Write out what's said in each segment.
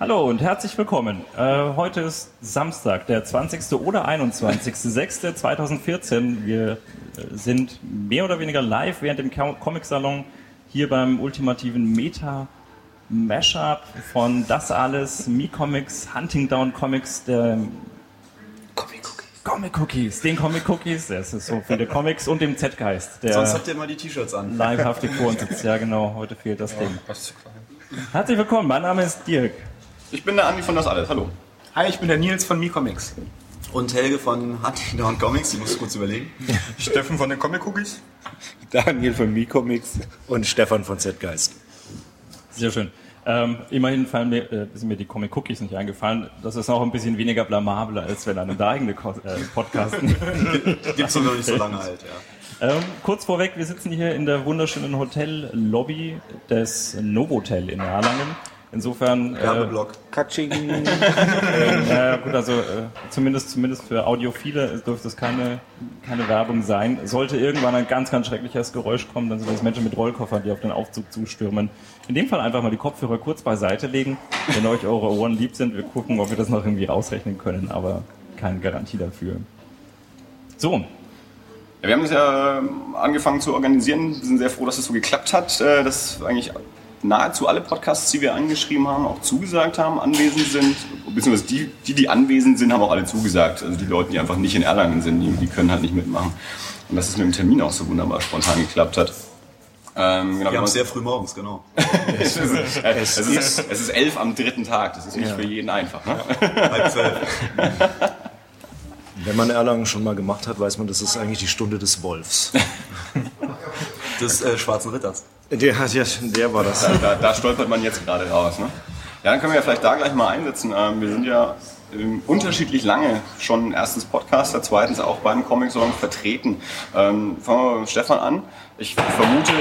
Hallo und herzlich willkommen. Äh, heute ist Samstag, der 20. oder 21.06.2014. Wir äh, sind mehr oder weniger live während dem Comic-Salon hier beim ultimativen Meta Mashup von Das Alles, Me Comics, Hunting Down Comics, der Comic Cookies. Comic Cookies, den Comic Cookies, es ist so viele Comics und dem Z-Geist. Sonst habt ihr mal die T-Shirts an. Livehaftig vor uns sitzt. Ja, genau, heute fehlt das Ding. Herzlich willkommen, mein Name ist Dirk. Ich bin der Andi von Das Alles, hallo. Hi, ich bin der Nils von MeComics. Und Helge von Hunting Down Comics, ich muss kurz überlegen. Steffen von den Comic Cookies. Daniel von MeComics und Stefan von Z-Geist. Sehr schön. Ähm, immerhin fallen mir, äh, sind mir die Comic Cookies nicht eingefallen. Das ist auch ein bisschen weniger blamabel, als wenn einem da eigene Ko äh, Podcasten. Gibt's noch nicht so lange halt, ja. Ähm, kurz vorweg, wir sitzen hier in der wunderschönen Hotellobby des Novotel in Erlangen. Insofern. Äh, Werbeblock. Katsching. Ja, gut, also äh, zumindest, zumindest für Audiophile dürfte es keine, keine Werbung sein. Sollte irgendwann ein ganz, ganz schreckliches Geräusch kommen, dann sind das Menschen mit Rollkoffern, die auf den Aufzug zustürmen. In dem Fall einfach mal die Kopfhörer kurz beiseite legen, wenn euch eure Ohren lieb sind. Wir gucken, ob wir das noch irgendwie ausrechnen können, aber keine Garantie dafür. So, Ja, wir haben das ja ähm, angefangen zu organisieren. Wir sind sehr froh, dass es so geklappt hat, äh, dass eigentlich nahezu alle Podcasts, die wir angeschrieben haben, auch zugesagt haben, anwesend sind. Beziehungsweise die, die, die anwesend sind, haben auch alle zugesagt. Also die Leute, die einfach nicht in Erlangen sind, die, die können halt nicht mitmachen. Und dass es mit dem Termin auch so wunderbar spontan geklappt hat. Ähm, genau, Wir haben es sehr früh morgens, genau. es, ist, es, ist, es ist elf am dritten Tag. Das ist nicht für jeden einfach. Ne? Halb zwölf. Wenn man Erlangen schon mal gemacht hat, weiß man, das ist eigentlich die Stunde des Wolfs. Des äh, Schwarzen Ritters. Der, der, der war das. Da, da, da stolpert man jetzt gerade raus. Ne? Ja, dann können wir ja vielleicht da gleich mal einsetzen. Ähm, wir sind ja ähm, unterschiedlich lange schon erstens Podcaster, zweitens auch beim Comic Salon vertreten. Ähm, fangen wir mit Stefan an. Ich vermute,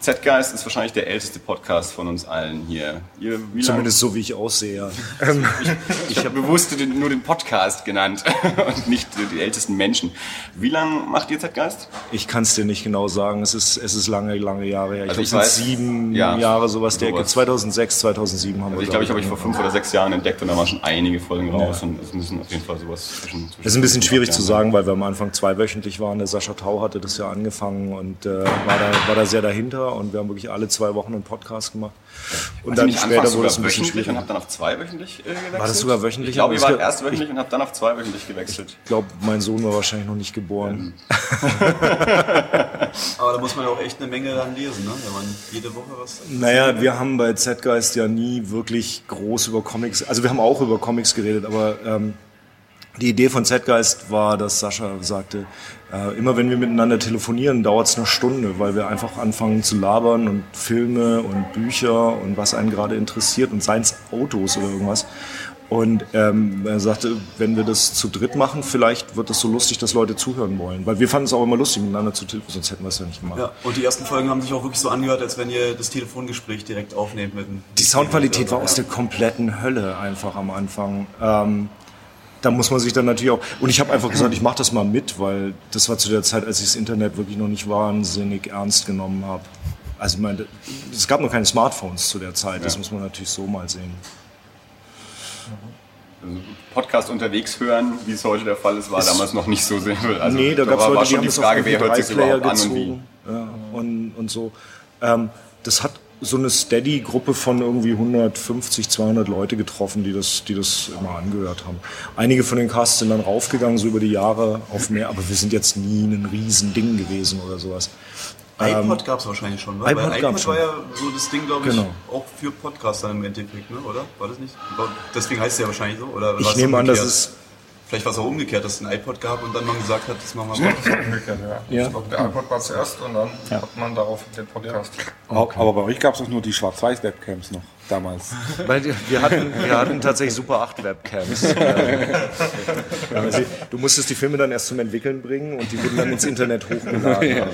Z-Geist ist wahrscheinlich der älteste Podcast von uns allen hier. Ihr, Zumindest so, wie ich aussehe. Ähm, Ich habe bewusst den, nur den Podcast genannt und nicht die ältesten Menschen. Wie lange macht ihr Z-Geist? ich kann es dir nicht genau sagen. Es ist, es ist lange, lange Jahre her. Ich Also glaube, ich es sind weiß- sieben ja, Jahre, sowas der Ecke. sowas. 2006, 2007 haben wir Also ich glaube, ich habe euch vor fünf oder sechs Jahren entdeckt und da waren schon einige Folgen raus und es müssen auf jeden Fall sowas zwischen. zwischen Es ist ein bisschen schwierig ja. zu sagen, weil wir am Anfang zweiwöchentlich waren. Der Sascha Tau hatte das ja angefangen und äh, war, da, war da sehr dahinter und wir haben wirklich alle zwei Wochen einen Podcast gemacht. Und Also dann nicht später wurde es ein bisschen wöchentlich und schwieriger. habe dann auf zweiwöchentlich äh, gewechselt. War das sogar wöchentlich? Ich glaube, wart es- erst wöchentlich und habt dann auf zweiwöchentlich gewechselt. Ich glaube, mein Sohn war wahrscheinlich noch nicht geboren. Aber da muss man ja auch echt eine Menge dann lesen, ne? wenn man jede Woche was. Naja, wir haben bei Z-Geist ja nie wirklich groß über Comics, also wir haben auch über Comics geredet, aber ähm, die Idee von Z-Geist war, dass Sascha sagte, äh, immer wenn wir miteinander telefonieren, dauert es eine Stunde, weil wir einfach anfangen zu labern und Filme und Bücher und was einen gerade interessiert und seien es Autos oder irgendwas. Und ähm, er sagte, wenn wir das zu dritt machen, vielleicht wird das so lustig, dass Leute zuhören wollen. Weil wir fanden es auch immer lustig, miteinander zu telefonieren, sonst hätten wir es ja nicht gemacht. Ja, und die ersten Folgen haben sich auch wirklich so angehört, als wenn ihr das Telefongespräch direkt aufnehmt mit dem. Die Soundqualität war aus der kompletten Hölle einfach am Anfang. Ähm, da muss man sich dann natürlich auch. Und ich habe einfach gesagt, ich mache das mal mit, weil das war zu der Zeit, als ich das Internet wirklich noch nicht wahnsinnig ernst genommen habe. Also ich meine, es gab noch keine Smartphones zu der Zeit, das muss man natürlich so mal sehen. Also Podcast unterwegs hören, wie es heute der Fall ist, war damals noch nicht so sehr. Also, nee, da gab es Leute, die haben die Frage, wer hört sich MP3-Player überhaupt an und wie. gezogen. Ja, und, und so. Ähm, das hat so eine Steady-Gruppe von irgendwie 150, 200 Leute getroffen, die das, die das immer angehört haben. Einige von den Casts sind dann raufgegangen, so über die Jahre auf mehr, aber wir sind jetzt nie ein Riesending gewesen oder sowas. iPod gab es wahrscheinlich schon, ne? iPod Weil gab's iPod war ja so das Ding, glaube ich, Genau. auch für Podcaster im Endeffekt, ne? oder? War das nicht? Deswegen heißt es ja wahrscheinlich so, oder? Ich nehme an, dass es Vielleicht war es auch umgekehrt, dass es ein iPod gab und dann man gesagt hat, das machen wir mal. Umgekehrt, ja. Ja. Ich glaube, der iPod war zuerst und dann hat man darauf den Podcast. Aber bei euch gab es auch nur die Schwarz-Weiß-Webcams noch damals. Weil wir- hatten, wir hatten tatsächlich Super 8 Webcams. Ja, du musstest die Filme dann erst zum Entwickeln bringen und die wurden dann ins Internet hochgeladen.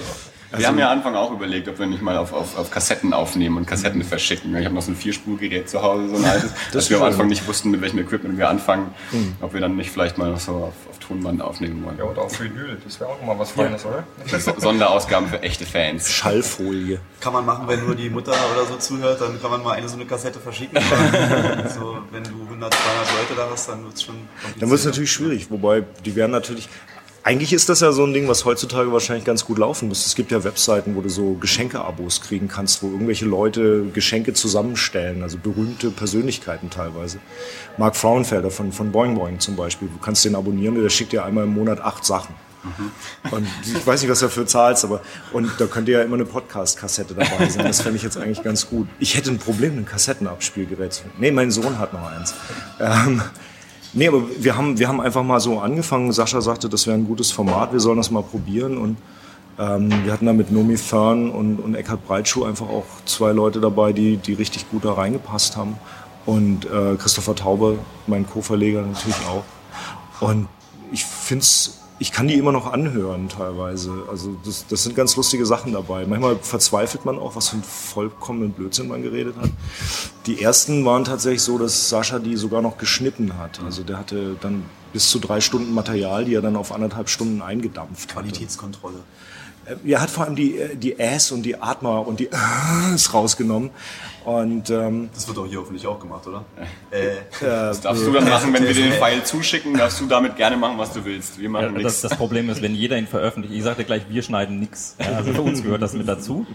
Wir haben ja am Anfang auch überlegt, ob wir nicht mal auf, auf, auf Kassetten aufnehmen und Kassetten verschicken. Ich habe noch so ein Vierspurgerät zu Hause, so ein altes, dass wir am. Anfang nicht wussten, mit welchem Equipment wir anfangen, ob wir dann nicht vielleicht mal so auf, auf Tonband aufnehmen wollen. Ja, oder auf Vinyl, das wäre auch mal was Feines, oder? So- Sonderausgaben für echte Fans. Schallfolie. Kann man machen, wenn nur die Mutter oder so zuhört, dann kann man mal eine so eine Kassette verschicken. So, wenn du 100, 200 Leute da hast, dann wird es schon. Dann wird es natürlich schwierig, wobei die werden natürlich. Eigentlich ist das ja so ein Ding, was heutzutage wahrscheinlich ganz gut laufen muss. Es gibt ja Webseiten, wo du so Geschenke-Abos kriegen kannst, wo irgendwelche Leute Geschenke zusammenstellen, also berühmte Persönlichkeiten teilweise. Mark Frauenfelder von, von Boing Boing zum Beispiel, du kannst den abonnieren, der schickt dir einmal im Monat acht Sachen. Und ich weiß nicht, was du dafür zahlst, aber und da könnte ja immer eine Podcast-Kassette dabei sein. Das fände ich jetzt eigentlich ganz gut. Ich hätte ein Problem, ein Kassettenabspielgerät zu finden. Nee, mein Sohn hat noch eins. Ähm, nee, aber wir haben, wir haben einfach mal so angefangen. Sascha sagte, das wäre ein gutes Format, wir sollen das mal probieren. Und ähm, wir hatten da mit Nomi Fern und, und Eckhard Breitschuh einfach auch zwei Leute dabei, die, die richtig gut da reingepasst haben. Und äh, Christopher Taube, mein Co-Verleger natürlich auch. Und ich find's, ich kann die immer noch anhören teilweise. Also das, das sind ganz lustige Sachen dabei. Manchmal verzweifelt man auch, was für einen vollkommenen Blödsinn man geredet hat. Die ersten waren tatsächlich so, dass Sascha die sogar noch geschnitten hat. Also der hatte dann bis zu drei Stunden Material, die er dann auf anderthalb Stunden eingedampft hat. Qualitätskontrolle. Er hat vor allem die, äh, die Äs und die Atmer und die Äs rausgenommen. Und ähm, Das wird doch hier hoffentlich auch gemacht, oder? Äh, Das darfst du dann machen, wenn wir dir den File zuschicken, darfst du damit gerne machen, was du willst. Wir machen Ja, das, nichts. das Problem ist, wenn jeder ihn veröffentlicht, ich sagte gleich, wir schneiden. Ja, also für uns gehört das mit dazu.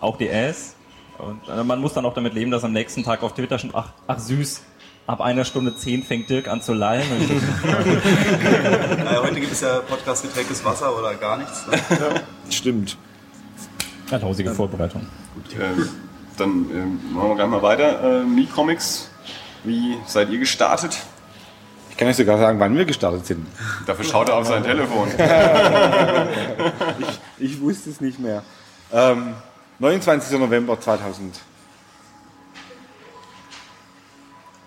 Auch die Äs. Und äh, man muss dann auch damit leben, dass am nächsten Tag auf Twitter schon, ach, ach süß, ab einer Stunde zehn fängt Dirk an zu lallen. Naja, heute gibt es ja Podcast getränktes Wasser oder gar nichts. Ne? stimmt. ja, lausige Vorbereitung. Ähm, dann ähm, machen wir gleich mal weiter. Äh, Mi-Comics, wie seid ihr gestartet? Ich kann euch sogar sagen, wann wir gestartet sind. Dafür schaut er auf sein Telefon. Ich wusste es nicht mehr. Ähm, 29. November 2000.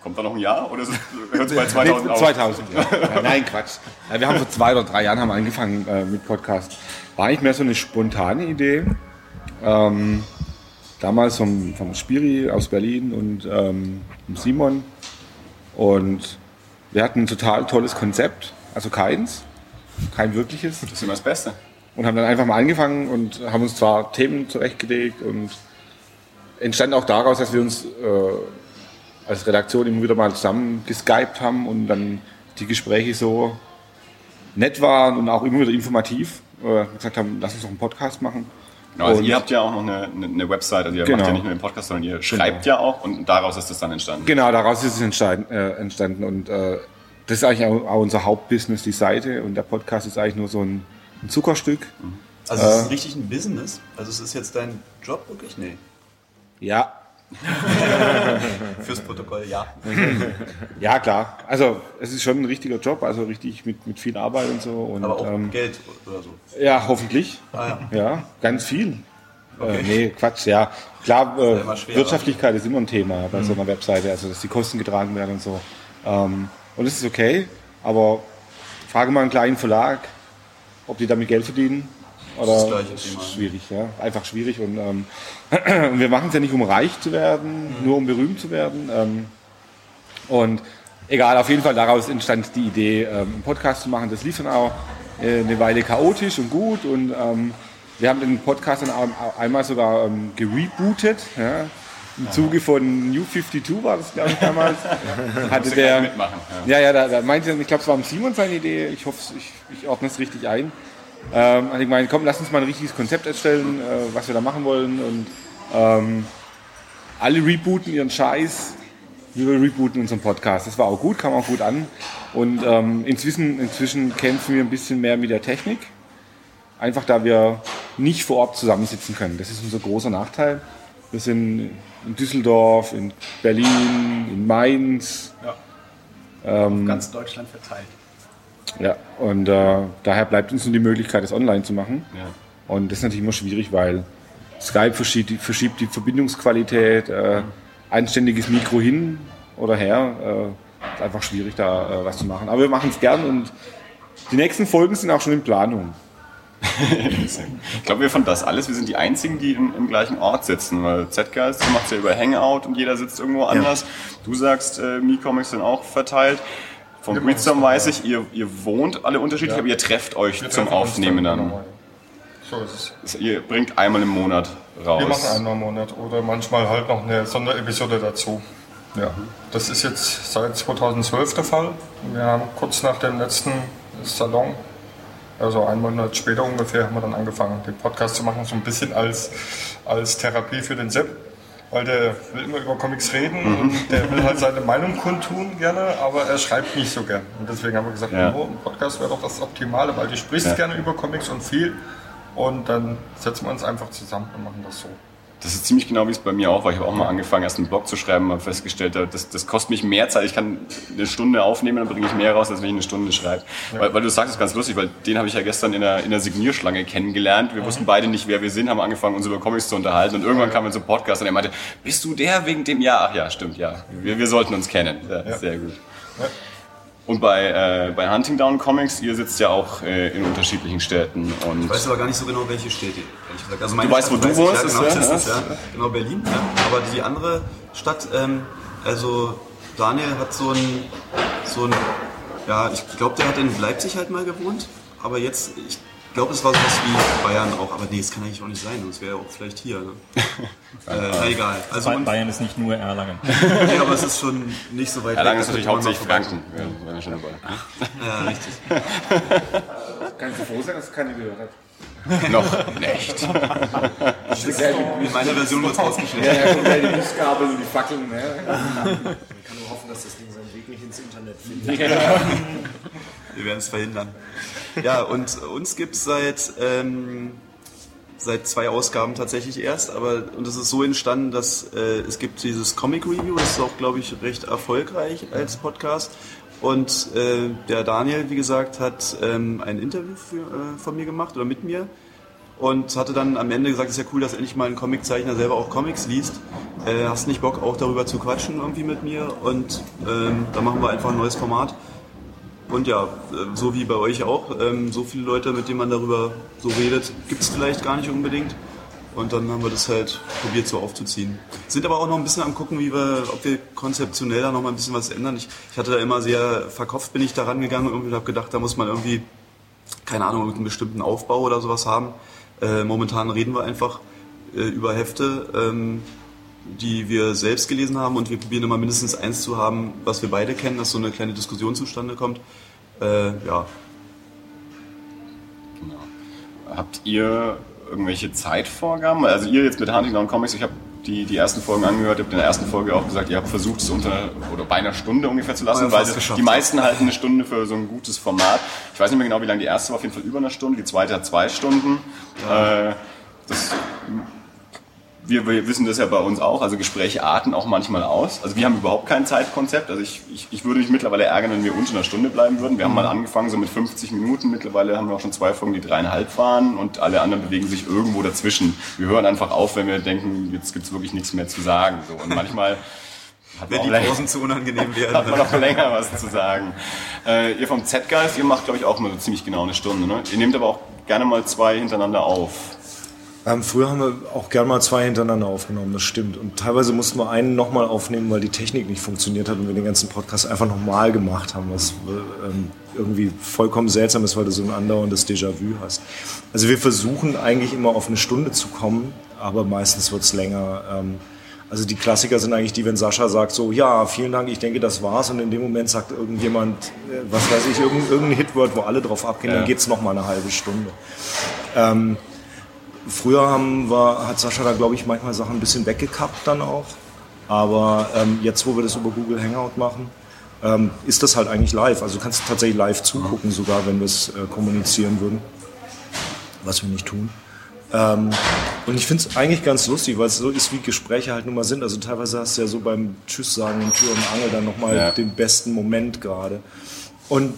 Kommt da noch ein Jahr oder hört es bei 2000 Nee, auf? 2000, ja. Nein, Quatsch. Ja, Wir haben vor zwei oder drei Jahren haben angefangen äh, mit Podcast. War eigentlich mehr so eine spontane Idee. Ähm, damals vom, vom Spiri aus Berlin und ähm, Simon. Und wir hatten ein total tolles Konzept. Also keins. Kein wirkliches. Das ist immer das Beste. und haben dann einfach mal angefangen und haben uns zwar Themen zurechtgelegt und entstand auch daraus, dass wir uns äh, als Redaktion immer wieder mal zusammen geskypt haben und dann die Gespräche so nett waren und auch immer wieder informativ. Äh, gesagt haben, lass uns doch einen Podcast machen. Genau, also Und- ihr habt ja auch noch eine, eine, Website, also ihr Genau. macht ja nicht nur den Podcast, sondern ihr schreibt ja auch und daraus ist das dann entstanden. Genau, daraus ist es entstanden, äh, entstanden und äh, das ist eigentlich auch, auch unser Hauptbusiness, die Seite und der Podcast ist eigentlich nur so ein, ein Zuckerstück. Also es ist richtig ein Business. Also es ist jetzt dein Job wirklich? Nee. Ja, Fürs Protokoll, ja. ja klar. Also es ist schon ein richtiger Job, also richtig mit, mit viel Arbeit und so. Und, Aber auch ähm, Geld oder so. Ja, hoffentlich. Ah, ja. Ja, ganz viel. Äh, nee, Quatsch, ja. Klar, äh, schwer, Wirtschaftlichkeit ist immer ein Thema bei so einer Webseite, also dass die Kosten getragen werden und so. Ähm, und das ist okay, aber frage mal einen kleinen Verlag, ob die damit Geld verdienen. Das gleiche Thema. schwierig, ja. Einfach schwierig. Und, ähm, wir machen es ja nicht, um reich zu werden, nur um berühmt zu werden. Ähm, und egal, auf jeden Fall daraus entstand die Idee, ähm, einen Podcast zu machen. Das lief dann auch äh, eine Weile chaotisch und gut. Und ähm, wir haben den Podcast dann auch einmal sogar ähm, gerebootet. Ja. Im Zuge von New 52 war das, glaube ich, damals. Hatte der, mitmachen, ja, ja, da, da meinte ich glaube, es war am Simon seine Idee. Ich hoffe, ich, ich ordne es richtig ein. Ähm, also ich meine, komm, lass uns mal ein richtiges Konzept erstellen, äh, was wir da machen wollen. Und ähm, alle rebooten ihren Scheiß. Wir rebooten unseren Podcast. Das war auch gut, kam auch gut an. Und ähm, inzwischen, inzwischen kämpfen wir ein bisschen mehr mit der Technik. Einfach da wir nicht vor Ort zusammensitzen können. Das ist unser großer Nachteil. Wir sind in Düsseldorf, in Berlin, in Mainz. Ähm, Ganz Deutschland verteilt. Ja, und äh, daher bleibt uns nur die Möglichkeit, das online zu machen. Ja. Und das ist natürlich immer schwierig, weil Skype verschiebt die, verschiebt die Verbindungsqualität, äh, anständiges Mikro hin oder her. Äh, ist einfach schwierig, da äh, was zu machen. Aber wir machen es gern und die nächsten Folgen sind auch schon in Planung. ich glaube, wir von das alles, wir sind die einzigen, die im, im gleichen Ort sitzen, weil Z-Geist macht ja über Hangout und jeder sitzt irgendwo anders. Du sagst, äh, Mi-Comics sind auch verteilt. Vom Genau, weiß ich, ihr, ihr wohnt alle unterschiedlich, Ja. aber ihr trefft euch Wir zum Aufnehmen dann. genau. So ist es. Ihr bringt einmal im Monat raus. Wir machen einmal im Monat oder manchmal halt noch eine Sonderepisode dazu. Ja, das ist jetzt seit 2012 der Fall. Wir haben kurz nach dem letzten Salon, also einen Monat später ungefähr, haben wir dann angefangen, den Podcast zu machen, so ein bisschen als, als Therapie für den Sepp. Weil der will immer über Comics reden Mhm. und der will halt seine Meinung kundtun gerne, aber er schreibt nicht so gern. Und deswegen haben wir gesagt, Ja. oh, ein Podcast wäre doch das Optimale, weil du sprichst Ja. gerne über Comics und viel. Und dann setzen wir uns einfach zusammen und machen das so. Das ist ziemlich genau wie es bei mir auch war. Ich habe auch mal angefangen, erst einen Blog zu schreiben, habe festgestellt, das, das kostet mich mehr Zeit. Ich kann eine Stunde aufnehmen, dann bringe ich mehr raus, als wenn ich eine Stunde schreibe. Weil, weil du sagst, das ist ganz lustig, weil den habe ich ja gestern in der, in der Signierschlange kennengelernt. Wir wussten beide nicht, wer wir sind, haben angefangen, uns über Comics zu unterhalten. Und irgendwann kam wir zum Podcast und er meinte, bist du der wegen dem? Ja, ach ja, stimmt, ja. Wir, wir sollten uns kennen. Ja, Sehr gut. Und bei, äh, bei Hunting Down Comics, ihr sitzt ja auch äh, in unterschiedlichen Städten. Und Ich weiß aber gar nicht so genau, welche Städte, ehrlich gesagt. Also meine Du weißt, wo Stadt du weiß ich, wohnst, Ja, genau, ja, ja. Genau, Berlin. Ja. Aber die andere Stadt, ähm, also Daniel hat so ein, so ein ja, ich glaube, der hat in Leipzig halt mal gewohnt. Aber jetzt, ich glaube, es war sowas wie Bayern auch. Aber nee, das kann eigentlich auch nicht sein. Das wäre ja auch vielleicht hier. Ne? äh, na egal. Also Ba- man, Bayern ist nicht nur Erlangen. nee, aber es ist schon nicht so weit Erlangen weg, ist natürlich hauptsächlich Franken. Ja, wenn wir schon dabei sind. Ja, richtig. Kannst du froh sein, dass es keine gehört hat? Noch nicht. In meiner Version wird es ausgeschnitten. Ja, ja, die Mistgabel und die Fackeln. Ne? Man kann nur hoffen, dass das Ding seinen Weg nicht ins Internet findet. Wir werden es verhindern. Ja, und uns gibt es seit, ähm, seit zwei Ausgaben tatsächlich erst, aber und es ist so entstanden, dass äh, es gibt dieses Comic Review, das ist auch, glaube ich, recht erfolgreich als Podcast. Und äh, der Daniel, wie gesagt, hat ähm, ein Interview für, äh, von mir gemacht oder mit mir und hatte dann am Ende gesagt, es ist ja cool, dass endlich mal ein Comiczeichner selber auch Comics liest. Äh, hast nicht Bock auch darüber zu quatschen irgendwie mit mir und ähm, da machen wir einfach ein neues Format. Und ja, so wie bei euch auch, ähm, so viele Leute, mit denen man darüber so redet, gibt es vielleicht gar nicht unbedingt. Und dann haben wir das halt probiert so aufzuziehen. Sind aber auch noch ein bisschen am gucken, wie wir, ob wir konzeptionell da noch mal ein bisschen was ändern. Ich, ich hatte da immer sehr verkopft bin ich da rangegangen und habe gedacht, da muss man irgendwie, keine Ahnung, irgendeinen bestimmten Aufbau oder sowas haben. Äh, momentan reden wir einfach äh, über Hefte, ähm, die wir selbst gelesen haben und wir probieren immer mindestens eins zu haben, was wir beide kennen, dass so eine kleine Diskussion zustande kommt. Äh, ja, Habt ihr irgendwelche Zeitvorgaben? Also ihr jetzt mit Hunting Down Comics, ich habe die, die ersten Folgen angehört, ihr habt in der ersten Folge auch gesagt, ihr habt versucht, es unter oder bei einer Stunde ungefähr zu lassen, weil die meisten halten eine Stunde für so ein gutes Format. Ich weiß nicht mehr genau, wie lange die erste war, auf jeden Fall über eine Stunde, die zweite hat zwei Stunden. Äh, das, wir, wir wissen das ja bei uns auch, also Gespräche arten auch manchmal aus. Also wir haben überhaupt kein Zeitkonzept. Also ich, ich, ich würde mich mittlerweile ärgern, wenn wir unter einer Stunde bleiben würden. Wir haben mal angefangen so mit 50 Minuten. Mittlerweile haben wir auch schon zwei Folgen, die dreieinhalb waren und alle anderen bewegen sich irgendwo dazwischen. Wir hören einfach auf, wenn wir denken, jetzt gibt's wirklich nichts mehr zu sagen. So. Und manchmal hat wenn die Pausen zu unangenehm hat werden. man noch länger was zu sagen. Äh, ihr vom Z-Geist, ihr macht glaube ich auch immer so ziemlich genau eine Stunde. Ne? Ihr nehmt aber auch gerne mal zwei hintereinander auf. Ähm, früher haben wir auch gern mal zwei hintereinander aufgenommen, das stimmt. Und teilweise mussten wir einen nochmal aufnehmen, weil die Technik nicht funktioniert hat und wir den ganzen Podcast einfach nochmal gemacht haben, was ähm, irgendwie vollkommen seltsam ist, weil du so ein andauerndes Déjà-vu hast. Also wir versuchen eigentlich immer auf eine Stunde zu kommen, aber meistens wird's länger. Ähm, also die Klassiker sind eigentlich die, wenn Sascha sagt so, ja, vielen Dank, ich denke, das war's. Und in dem Moment sagt irgendjemand, äh, was weiß ich, irgendein, irgendein Hitword, wo alle drauf abgehen, Ja. dann geht's noch mal eine halbe Stunde. Ähm, Früher haben wir, hat Sascha da, glaube ich, manchmal Sachen ein bisschen weggekappt dann auch. Aber ähm, jetzt, wo wir das über Google Hangout machen, ähm, ist das halt eigentlich live. Also du kannst tatsächlich live zugucken, sogar wenn wir es äh, kommunizieren würden. Was wir nicht tun. Ähm, und ich finde es eigentlich ganz lustig, weil es so ist, wie Gespräche halt nun mal sind. Also teilweise hast du ja so beim Tschüss sagen in Tür und Angel dann nochmal Ja. den besten Moment gerade. Und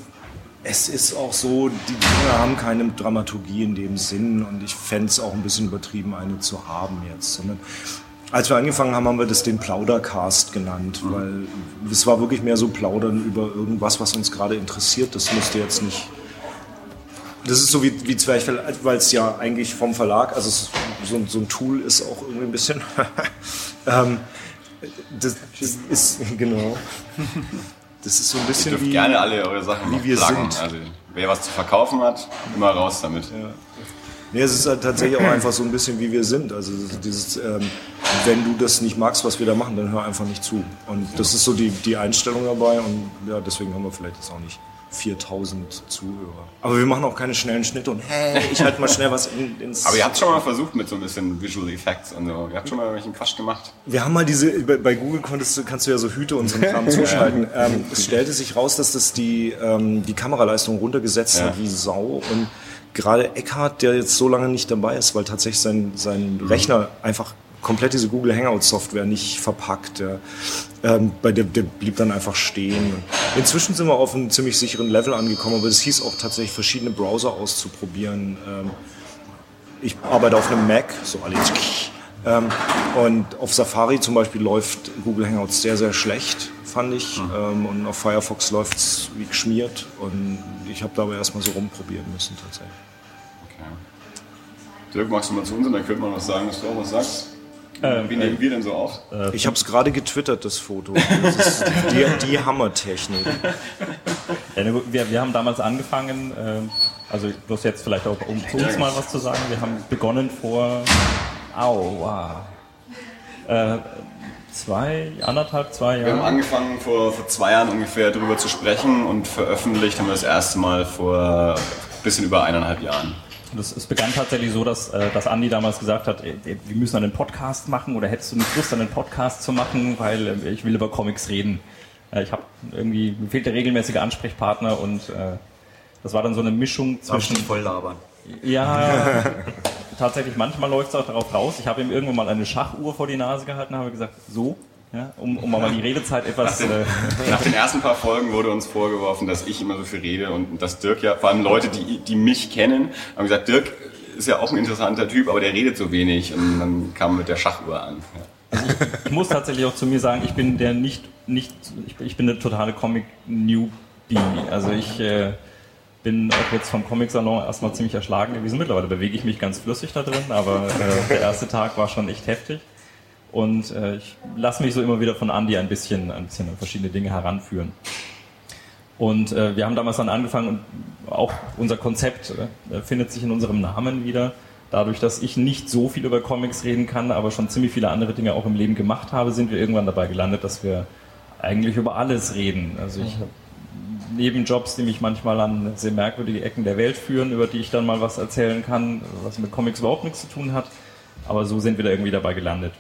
es ist auch so, die Dinge haben keine Dramaturgie in dem Sinn und ich fände es auch ein bisschen übertrieben, eine zu haben jetzt. Sondern als wir angefangen haben, haben wir das den Plaudercast genannt, weil es war wirklich mehr so Plaudern über irgendwas, was uns gerade interessiert. Das musste jetzt nicht Das ist so wie, wie Zwerchfell, weil es ja eigentlich vom Verlag, also es, so, so ein Tool ist auch irgendwie ein bisschen. ähm, das, das ist, genau. Das ist so ein Ihr bisschen dürft wie. gerne alle eure Sachen wie wir pluggen. sind. Also, wer was zu verkaufen hat, immer raus damit. Nee, es ist halt tatsächlich auch einfach so ein bisschen wie wir sind. Also dieses, ähm, wenn du das nicht magst, was wir da machen, dann hör einfach nicht zu. Und das ist so die, die Einstellung dabei und ja, deswegen haben wir vielleicht jetzt auch nicht 4000 Zuhörer. Aber wir machen auch keine schnellen Schnitte und hey, ich halte mal schnell was in, ins... Aber ihr habt schon mal versucht mit so ein bisschen Visual Effects und so. Ihr habt schon mal irgendwelchen Quatsch gemacht. Wir haben mal diese, bei, Google konntest du, kannst du ja so Hüte und so einen Kram zuschalten. Ähm, es stellte sich raus, dass das die, ähm, die Kameraleistung runtergesetzt Ja. hat wie Sau. Und gerade Eckhard, der jetzt so lange nicht dabei ist, weil tatsächlich sein, sein Rechner einfach komplett diese Google Hangout Software nicht verpackt. Der, ähm, bei der, der blieb dann einfach stehen. Inzwischen sind wir auf einem ziemlich sicheren Level angekommen, aber es hieß auch tatsächlich verschiedene Browser auszuprobieren. Ähm, ich arbeite auf einem Mac, so alle jetzt. Ähm, und auf Safari zum Beispiel läuft Google Hangouts sehr, sehr schlecht, fand ich. Ähm, und auf Firefox läuft es wie geschmiert. Und ich habe dabei erstmal so rumprobieren müssen tatsächlich. Okay. Dirk, magst du mal zu uns und dann könnte man was sagen, dass du auch was sagst? Ähm, Wie nehmen wir denn so auf? Ich habe es gerade getwittert, das Foto. Das ist die, die Hammertechnik. Ja, wir, wir haben damals angefangen, ähm, also bloß jetzt vielleicht auch, um zu uns mal was zu sagen, wir haben begonnen vor, au, wow, äh, zwei, anderthalb, zwei Wir haben Jahren. angefangen vor, vor zwei Jahren ungefähr darüber zu sprechen und veröffentlicht haben wir das erste Mal vor ein bisschen über eineinhalb Jahren. Und es, begann tatsächlich so, dass, äh, dass Andi damals gesagt hat, ey, wir müssen einen Podcast machen oder hättest du nicht Lust, einen Podcast zu machen, weil äh, ich will über Comics reden. Äh, ich habe irgendwie, mir fehlt der regelmäßige Ansprechpartner und äh, das war dann so eine Mischung zwischen... voll labern? Ja, tatsächlich, manchmal läuft es auch darauf raus. Ich habe ihm irgendwann mal eine Schachuhr vor die Nase gehalten und habe gesagt, so, ja, um, um mal die Redezeit etwas... Äh, Nach den ersten paar Folgen wurde uns vorgeworfen, dass ich immer so viel rede und dass Dirk ja, vor allem Leute, die, die mich kennen, haben gesagt, Dirk ist ja auch ein interessanter Typ, aber der redet so wenig und dann kam mit der Schachuhr an. Ja. ich muss tatsächlich auch zu mir sagen, ich bin der nicht, nicht ich, bin- ich der totale Comic-Newbie. Also ich äh, bin auch jetzt vom Comic-Salon erstmal ziemlich erschlagen gewesen. Mittlerweile bewege ich mich ganz flüssig da drin, aber äh, der erste Tag war schon echt heftig. Und äh, ich lasse mich so immer wieder von Andy ein bisschen, ein bisschen an verschiedene Dinge heranführen. Und äh, wir haben damals dann angefangen und auch unser Konzept äh, findet sich in unserem Namen wieder. Dadurch, dass ich nicht so viel über Comics reden kann, aber schon ziemlich viele andere Dinge auch im Leben gemacht habe, sind wir irgendwann dabei gelandet, dass wir eigentlich über alles reden. Also ich habe Nebenjobs, die mich manchmal an sehr merkwürdige Ecken der Welt führen, über die ich dann mal was erzählen kann, was mit Comics überhaupt nichts zu tun hat. Aber so sind wir da irgendwie dabei gelandet.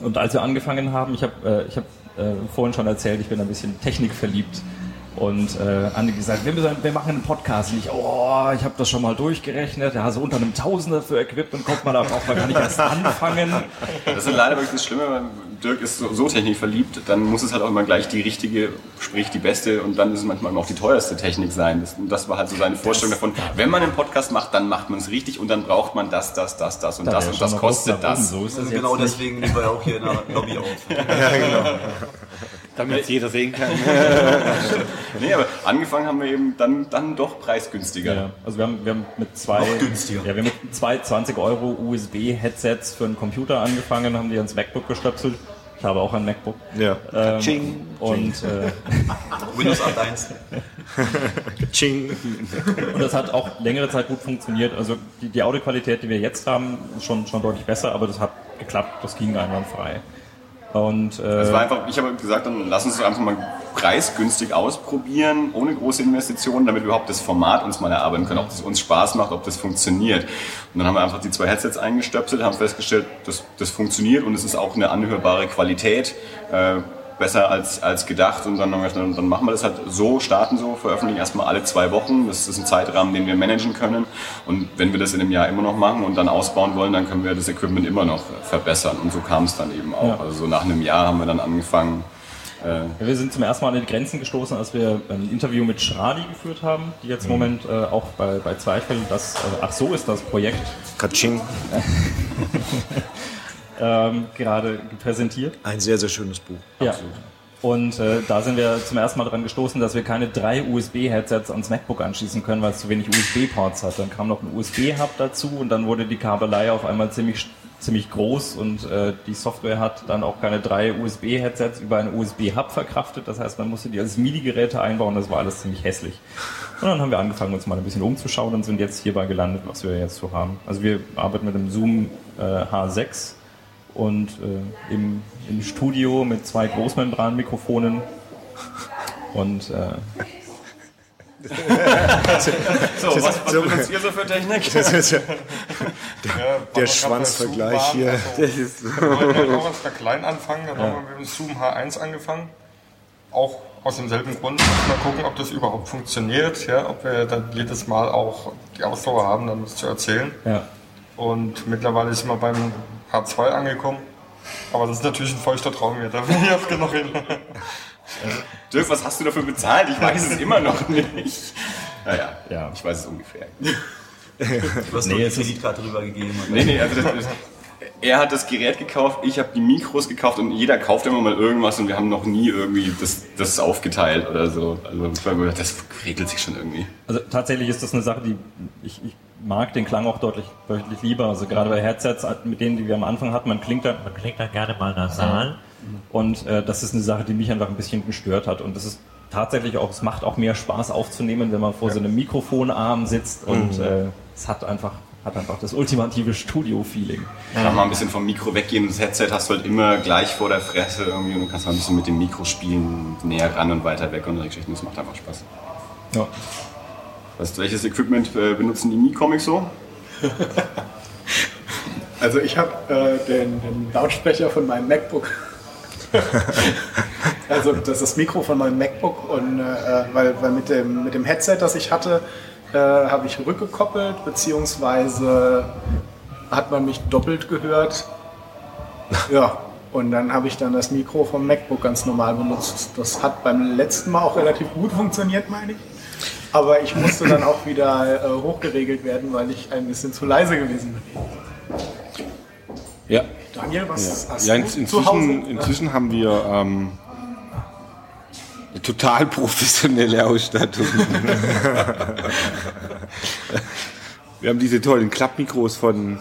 Und als wir angefangen haben, ich habe äh, ich hab, äh, vorhin schon erzählt, ich bin ein bisschen technikverliebt. Und äh, Andi gesagt, wir, müssen, wir machen einen Podcast. Und ich, oh, ich habe das schon mal durchgerechnet. Ja, so unter einem Tausender für Equipment kommt man da braucht man gar nicht erst anfangen. Das ist leider wirklich das Schlimme, Dirk ist so, so technikverliebt, dann muss es halt auch immer gleich die richtige, sprich die beste und dann ist es manchmal auch die teuerste Technik sein. Das, und das war halt so seine Vorstellung davon. Wenn man einen Podcast macht, dann macht man es richtig und dann braucht man das, das, das, das und Da das und das kostet das. So ist das Also genau deswegen nehmen wir auch hier in der Lobby auf. Damit es jeder sehen kann. Nee, aber angefangen haben wir eben dann, dann doch preisgünstiger. Ja, also wir haben, wir haben mit zwei, Noch günstiger. Ja, wir haben mit zwei 20 Euro USB-Headsets für einen Computer angefangen, haben die ans MacBook gestöpselt. Ich habe auch ein MacBook. Ja. Ähm, Ching. und, äh, Windows 8.1. Ching. und das hat auch längere Zeit gut funktioniert. Also die, die Audioqualität, die wir jetzt haben, ist schon, schon deutlich besser, aber das hat geklappt, das ging einwandfrei. Und äh, Es war einfach, ich habe gesagt, dann lass uns einfach mal preisgünstig ausprobieren, ohne große Investitionen, damit wir überhaupt das Format uns mal erarbeiten können, ob das uns Spaß macht, ob das funktioniert. Und dann haben wir einfach die zwei Headsets eingestöpselt, haben festgestellt, das, das funktioniert und es ist auch eine anhörbare Qualität. Äh, besser als, als gedacht und dann, haben wir gesagt, dann, machen wir das halt so, starten so, veröffentlichen erstmal alle zwei Wochen. Das ist ein Zeitrahmen, den wir managen können. Und wenn wir das in einem Jahr immer noch machen und dann ausbauen wollen, dann können wir das Equipment immer noch verbessern. Und so kam es dann eben auch. Ja. Also so nach einem Jahr haben wir dann angefangen. Äh, wir sind zum ersten Mal an die Grenzen gestoßen, als wir ein Interview mit Schradi geführt haben, die jetzt im Moment äh, auch bei, bei Zweifel das, also, ach so ist das Projekt, Katsching. ähm, gerade präsentiert. Ein sehr, sehr schönes Buch. Ja. Und äh, da sind wir zum ersten Mal dran gestoßen, dass wir keine drei USB-Headsets ans MacBook anschließen können, weil es zu wenig USB-Ports hat. Dann kam noch ein USB-Hub dazu und dann wurde die Kabelei auf einmal ziemlich ziemlich groß und äh, die Software hat dann auch keine drei USB-Headsets über einen USB-Hub verkraftet. Das heißt, man musste die als MIDI-Geräte einbauen. Das war alles ziemlich hässlich. Und dann haben wir angefangen, uns mal ein bisschen umzuschauen und sind jetzt hierbei gelandet, was wir jetzt so haben. Also wir arbeiten mit dem Zoom äh, H6 und äh, im, im Studio mit zwei Großmembranmikrofonen und äh, So, was, was benutzt ihr so für Technik? Der Schwanzvergleich hier. Das ist wir wollten auch erst mal klein anfangen, dann haben wir mit dem Zoom H1 angefangen. Auch aus demselben Grund. Mal gucken, ob das überhaupt funktioniert, ja, ob wir dann jedes Mal auch die Ausdauer haben, dann was zu erzählen. ja. Und mittlerweile sind wir beim H2 angekommen. Aber das ist natürlich ein feuchter Traum hier, da bin ich jetzt genug hin. Dirk, was hast du dafür bezahlt? Ich weiß es immer noch nicht. Naja, Ja. ich weiß es ungefähr. Du hast Nee, noch die Kreditkarte rübergegeben. Nee, nee, also das, das, er hat das Gerät gekauft, ich habe die Mikros gekauft und jeder kauft immer mal irgendwas und wir haben noch nie irgendwie das, das aufgeteilt oder so. Also das regelt sich schon irgendwie. Also tatsächlich ist das eine Sache, die ich, ich mag den Klang auch deutlich, deutlich lieber. Also gerade bei Headsets, mit denen, die wir am Anfang hatten, man klingt dann, man klingt dann gerne mal nasal. Und äh, das ist eine Sache, die mich einfach ein bisschen gestört hat. Und das ist tatsächlich auch, es macht auch mehr Spaß aufzunehmen, wenn man vor so einem Mikrofonarm sitzt und äh, es hat einfach, hat einfach das ultimative Studio-Feeling. Kann mal ein bisschen vom Mikro weggehen. Das Headset hast du halt immer gleich vor der Fresse irgendwie und du kannst mal ein bisschen mit dem Mikro spielen, näher ran und weiter weg und solche Geschichten. Das macht einfach Spaß. Ja. Weißt welches Equipment äh, benutzen die Mi-Comics so? Also ich habe äh, den, den Lautsprecher von meinem MacBook. also das ist das Mikro von meinem MacBook und äh, weil, weil mit, dem, mit dem Headset, das ich hatte, äh, habe ich rückgekoppelt, beziehungsweise hat man mich doppelt gehört. Ja, und dann habe ich dann das Mikro vom MacBook ganz normal benutzt. Das hat beim letzten Mal auch relativ gut funktioniert, meine ich. Aber ich musste dann auch wieder äh, hochgeregelt werden, weil ich ein bisschen zu leise gewesen bin. Ja. Daniel, was hast Ja, du in, zu Hause? inzwischen, inzwischen haben wir ähm, eine total professionelle Ausstattung. wir haben diese tollen Klappmikros von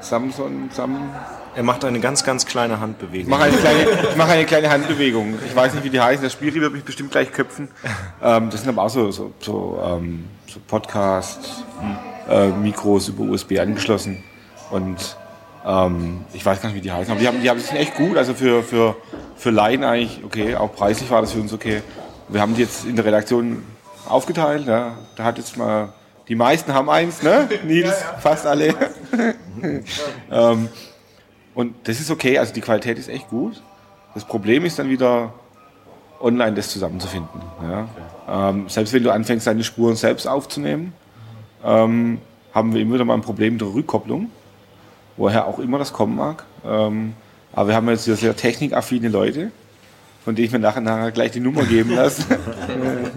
Samsung. Sam Er macht eine ganz, ganz kleine Handbewegung. mache eine, kleine, ich mache eine kleine Handbewegung. Ich weiß nicht, wie die heißen. Das Spiel wird mich bestimmt gleich köpfen. Ähm, das sind aber auch so, so, so, ähm, so Podcast-Mikros über USB angeschlossen. Und ähm, ich weiß gar nicht, wie die heißen. Aber die, haben, die haben, die sind echt gut. Also für, für, für Laien eigentlich okay. Auch preislich war das für uns okay. Wir haben die jetzt in der Redaktion aufgeteilt. Ja. Da hat jetzt mal... Die meisten haben eins, ne? Nils, fast alle. ähm, und das ist okay, also die Qualität ist echt gut. Das Problem ist dann wieder, online das zusammenzufinden. Ja. Ähm, selbst wenn du anfängst, deine Spuren selbst aufzunehmen, ähm, haben wir immer wieder mal ein Problem mit der Rückkopplung, woher auch immer das kommen mag. Ähm, aber wir haben jetzt sehr, sehr technikaffine Leute, von denen ich mir nachher, nachher gleich die Nummer geben lasse.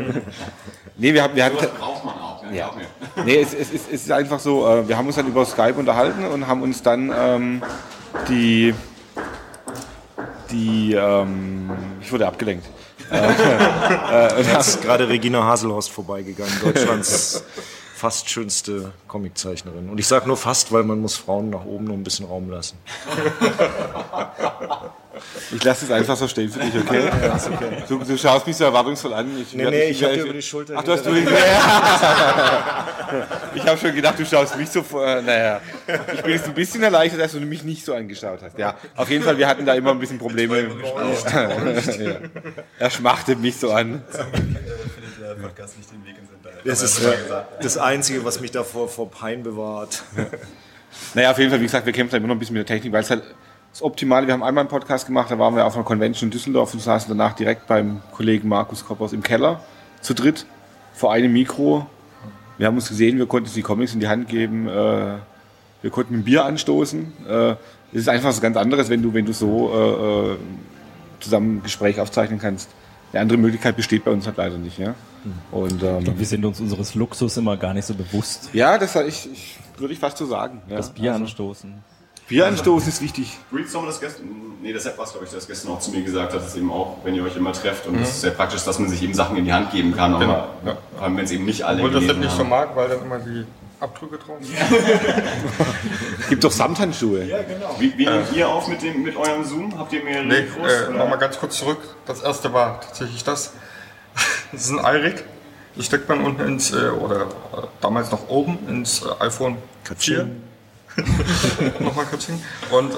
nee, wir, haben, wir hatten... braucht man auch, ne? Ja. Nee, es, es, es, es ist einfach so, äh, wir haben uns dann über Skype unterhalten und haben uns dann ähm, die, die, ähm, ich wurde abgelenkt. Jetzt ist gerade Regina Haselhorst vorbeigegangen, Deutschlands fast schönste Comiczeichnerin. Und ich sage nur fast, weil man muss Frauen nach oben noch ein bisschen Raum lassen. Ich lasse es einfach so stehen für dich, okay? Du, du schaust mich so erwartungsvoll an. Ich, Nee, nee, ich hab dir über die Schulter Ach, du hast du Ich habe schon gedacht, du schaust mich so vor. äh, Naja, ich bin jetzt ein bisschen erleichtert, dass du mich nicht so angeschaut hast. Ja, auf jeden Fall, wir hatten da immer ein bisschen Probleme. ja. Er schmachte mich so an. Das ist äh, das Einzige, was mich davor vor Pein bewahrt. Naja, auf jeden Fall, wie gesagt, wir kämpfen da immer noch ein bisschen mit der Technik, weil es halt das Optimale, wir haben einmal einen Podcast gemacht, da waren wir auf einer Convention in Düsseldorf und saßen danach direkt beim Kollegen Markus Koppers im Keller, zu dritt, vor einem Mikro. Wir haben uns gesehen, wir konnten uns die Comics in die Hand geben, äh, wir konnten ein Bier anstoßen. Äh, es ist einfach was ganz anderes, wenn du, wenn du so äh, äh, zusammen ein Gespräch aufzeichnen kannst. Eine andere Möglichkeit besteht bei uns halt leider nicht. Ja? Und, ähm, Wir sind uns unseres Luxus immer gar nicht so bewusst. ja, das ich, ich, würde ich fast so sagen. Ja. Das Bier anstoßen. Bier anstoßen ist wichtig. Breedstorm das gestern, nee, das Sepp war glaube ich, das gestern auch zu mir gesagt hat, dass eben auch, wenn ihr euch immer trefft und es ist sehr praktisch, dass man sich eben Sachen in die Hand geben kann, aber Genau, ja. vor allem wenn es eben nicht alle Obwohl das nicht so mag, weil dann immer die Abdrücke drauf sind. Gibt doch Samthandschuhe. Wie, wie nehmt ihr auf mit, dem, mit eurem Zoom? Habt ihr mehrere Nee, Mikros? äh, nochmal ganz kurz zurück. Das erste war tatsächlich das. Das ist ein iRig. Das steckt man unten ins, äh, oder äh, damals noch oben ins äh, iPhone 4. Nochmal Katsching. Und äh,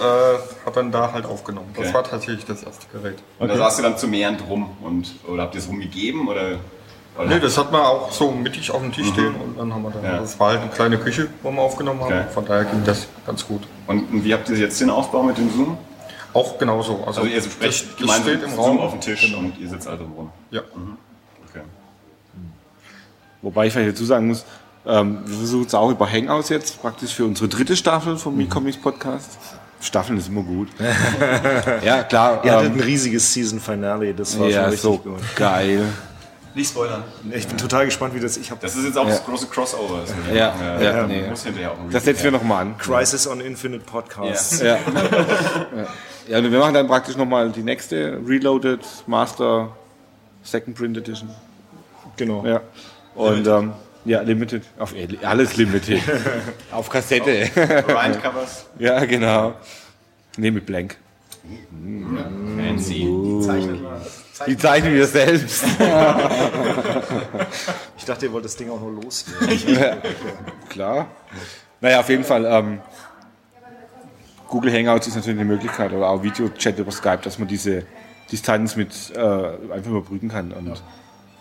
hat dann da halt aufgenommen. Das Okay. war tatsächlich das erste Gerät. Und da saßt ihr dann zu mehrend rum und, oder habt ihr es rumgegeben? Oder, oder Nee, das hat man auch so mittig auf dem Tisch stehen und dann haben wir dann, Mhm. Ja. das war halt eine kleine Küche, wo wir aufgenommen haben. Okay. Von daher ging das ganz gut. und, und wie habt ihr jetzt den Aufbau mit dem Zoom? Auch genauso. Also, Also ihr sprecht das, das gemeinsam steht im Zoom Raum. auf dem Tisch Genau. und ihr sitzt also rum. Ja. Okay. Wobei ich vielleicht dazu sagen muss, ähm, wir versuchen es auch über Hangouts jetzt, praktisch für unsere dritte Staffel vom MeComics Podcast. Staffeln ist immer gut. ja, klar. Ihr hattet ein ähm, riesiges Season Finale, das war ja, schon richtig so gut. geil. Nicht spoilern. Ich bin total gespannt, wie das. Ich habe Das ist jetzt auch das große Crossover. Das Ja, ja, nee. Muss hinterher auch Das setzen wir nochmal an. Crisis on Infinite Podcast. Ja. ja. ja, wir machen dann praktisch nochmal die nächste Reloaded Master Second Print Edition. Genau. Ja. Und ähm, ja, Limited. Auf, alles Limited. Auf Kassette. Rind Covers. ja, genau. Nee, mit Blank. Fancy. Die zeichnen wir selbst. Ich dachte, ihr wollt das Ding auch nur loswerden. Klar. Naja, auf jeden Fall. Ähm, Google Hangouts ist natürlich eine Möglichkeit oder auch Videochat über Skype, dass man diese Distanz mit äh, einfach überbrücken kann. Und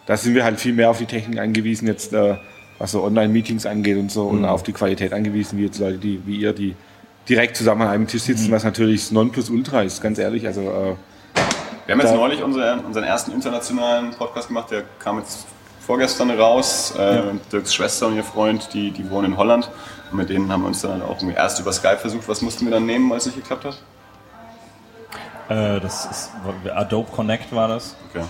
da sind wir halt viel mehr auf die Technik angewiesen, jetzt äh, was so Online-Meetings angeht und so, und auf die Qualität angewiesen, wie jetzt Leute, die wie ihr, die direkt zusammen an einem Tisch sitzen, was natürlich Nonplusultra ist, ganz ehrlich. Also äh, Wir haben jetzt neulich unseren, unseren ersten internationalen Podcast gemacht, der kam jetzt vorgestern raus. Äh, Dirks Schwester und ihr Freund, die, die wohnen in Holland. Und mit denen haben wir uns dann auch irgendwie erst über Skype versucht. Was mussten wir dann nehmen, weil es nicht geklappt hat? Äh, das ist Adobe Connect war das. Okay.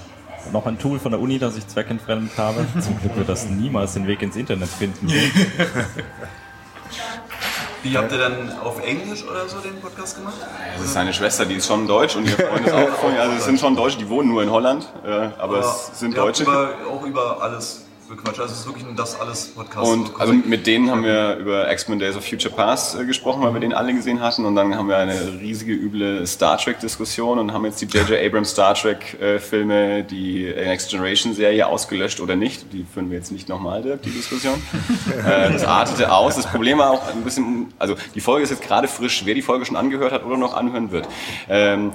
Noch ein Tool von der Uni, das ich zweckentfremdet habe. Zum Glück wird das niemals den Weg ins Internet finden. Wie habt ihr dann auf Englisch oder so den Podcast gemacht? Das ist seine Schwester, die ist schon deutsch und ihr Freund ist auch also es sind schon Deutsche, die wohnen nur in Holland, äh, aber es sind Deutsche. Über, auch über alles gequatscht. Also es ist wirklich ein das alles Podcast. Und also mit denen haben wir über X-Men Days of Future Past äh, gesprochen, weil wir den alle gesehen hatten. Und dann haben wir eine riesige, üble Star Trek-Diskussion und haben jetzt die J.J. Abrams Star Trek-Filme, die Next Generation-Serie ausgelöscht oder nicht. Die führen wir jetzt nicht nochmal, Dirk, die Diskussion. äh, das artete aus. Das Problem war auch ein bisschen, also die Folge ist jetzt gerade frisch. Wer die Folge schon angehört hat oder noch anhören wird. Ähm,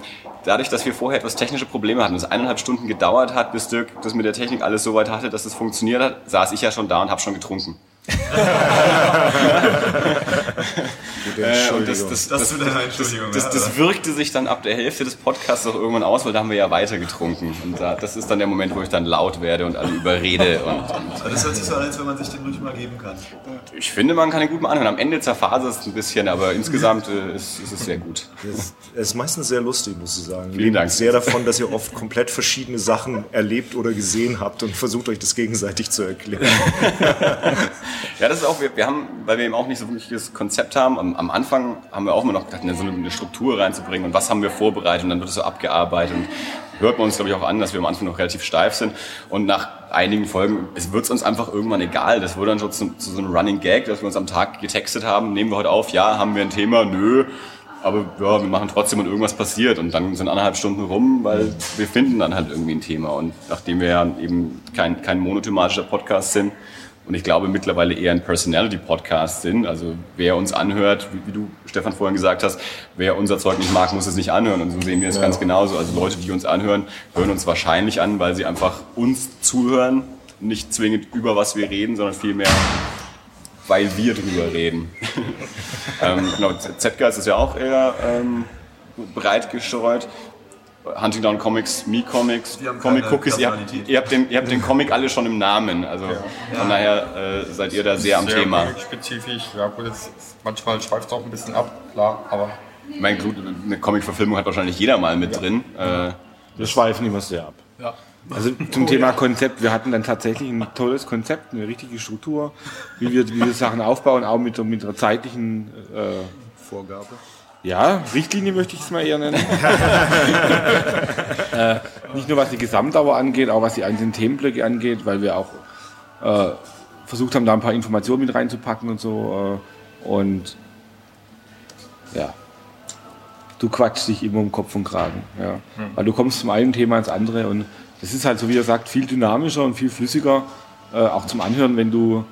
dadurch, dass wir vorher etwas technische Probleme hatten, es eineinhalb Stunden gedauert hat, bis Dirk das mit der Technik alles so weit hatte, dass es funktioniert hat, saß ich ja schon da und habe schon getrunken. Äh, und das, das, Das das, Entschuldigung, das, ja, das wirkte sich dann ab der Hälfte des Podcasts auch irgendwann aus, weil da haben wir ja weiter getrunken. Und da, das ist dann der Moment, wo ich dann laut werde und alle überrede. Und, und das hört sich so an, als wenn man sich den ruhig mal geben kann. ich finde, man kann ihn gut mal anhören. Am Ende zerfasert es ein bisschen, aber insgesamt äh, ist, ist es sehr gut. Es ist meistens sehr lustig, muss ich sagen. Vielen Dank. Sehr davon, dass ihr oft komplett verschiedene Sachen erlebt oder gesehen habt und versucht euch das gegenseitig zu erklären. Ja, das ist auch, wir, wir haben, weil wir eben auch nicht so wirklich das Konzept haben, am, Anfang haben wir auch immer noch gedacht, so eine, eine Struktur reinzubringen und was haben wir vorbereitet und dann wird es so abgearbeitet und hört man uns, glaube ich, auch an, dass wir am Anfang noch relativ steif sind und nach einigen Folgen, es wird uns einfach irgendwann egal, das wurde dann schon zu, zu so einem Running Gag, dass wir uns am Tag getextet haben, nehmen wir heute auf, ja, haben wir ein Thema, nö, aber ja, wir machen trotzdem und irgendwas passiert und dann sind anderthalb Stunden rum, weil wir finden dann halt irgendwie ein Thema. Und nachdem wir ja eben kein, kein monothematischer Podcast sind, und ich glaube mittlerweile eher ein Personality-Podcast sind. Also wer uns anhört, wie, wie, du, Stefan, vorhin gesagt hast, wer unser Zeug nicht mag, muss es nicht anhören. Und so sehen wir es ja. ganz genauso. Also Leute, die uns anhören, hören uns wahrscheinlich an, weil sie einfach uns zuhören. Nicht zwingend über was wir reden, sondern vielmehr, weil wir drüber reden. ähm, genau, Z-Guys ist ja auch eher ähm, breit gestreut. Huntingdown Comics, Me Comics, Comic Cookies. Ihr habt, ihr, habt den, ihr habt den Comic alle schon im Namen. Also ja. von daher äh, seid ihr da sehr am sehr Thema. spezifisch. Ja, gut, jetzt, manchmal schweift es auch ein bisschen ab, klar, aber. Ich meine, gut, eine Comic-Verfilmung hat wahrscheinlich jeder mal mit ja. drin. Äh, wir schweifen immer sehr ab. Ja. Also zum oh, Thema ja. Konzept, wir hatten dann tatsächlich ein tolles Konzept, eine richtige Struktur, wie wir, wir Sachen aufbauen, auch mit, mit einer zeitlichen äh, Vorgabe. Ja, Richtlinie möchte ich es mal eher nennen. äh, nicht nur was die Gesamtdauer angeht, auch was die einzelnen Themenblöcke angeht, weil wir auch äh, versucht haben, da ein paar Informationen mit reinzupacken und so. Äh, und ja, du quatschst dich immer um Kopf und Kragen. Ja. Mhm. Weil du kommst zum einen Thema ins andere und das ist halt so, wie er sagt, viel dynamischer und viel flüssiger, äh, auch zum Anhören, wenn du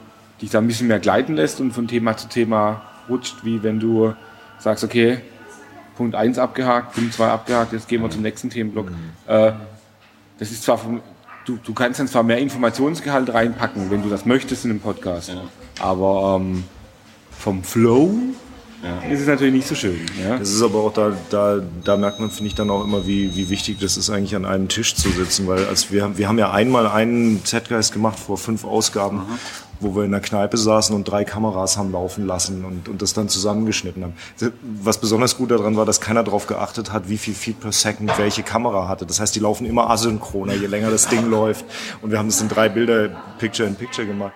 dich da ein bisschen mehr gleiten lässt und von Thema zu Thema rutscht, wie wenn du sagst, okay, Punkt 1 abgehakt, Punkt 2 abgehakt, jetzt gehen wir zum nächsten Themenblock. Mhm. Äh, das ist zwar vom, du, du kannst dann zwar mehr Informationsgehalt reinpacken, wenn du das möchtest in einem Podcast, ja. aber ähm, vom Flow ja. ist es natürlich nicht so schön. Ja? Das ist aber auch da, da, da merkt man, finde ich, dann auch immer, wie, wie wichtig das ist, eigentlich an einem Tisch zu sitzen, weil als wir, wir haben ja einmal einen Z-Geist gemacht vor fünf Ausgaben. Mhm wo wir in der Kneipe saßen und drei Kameras haben laufen lassen und, und das dann zusammengeschnitten haben. Was besonders gut daran war, dass keiner darauf geachtet hat, wie viel Feed per Second welche Kamera hatte. Das heißt, die laufen immer asynchroner, je länger das Ding läuft. Und wir haben das in drei Bilder, Picture in Picture gemacht.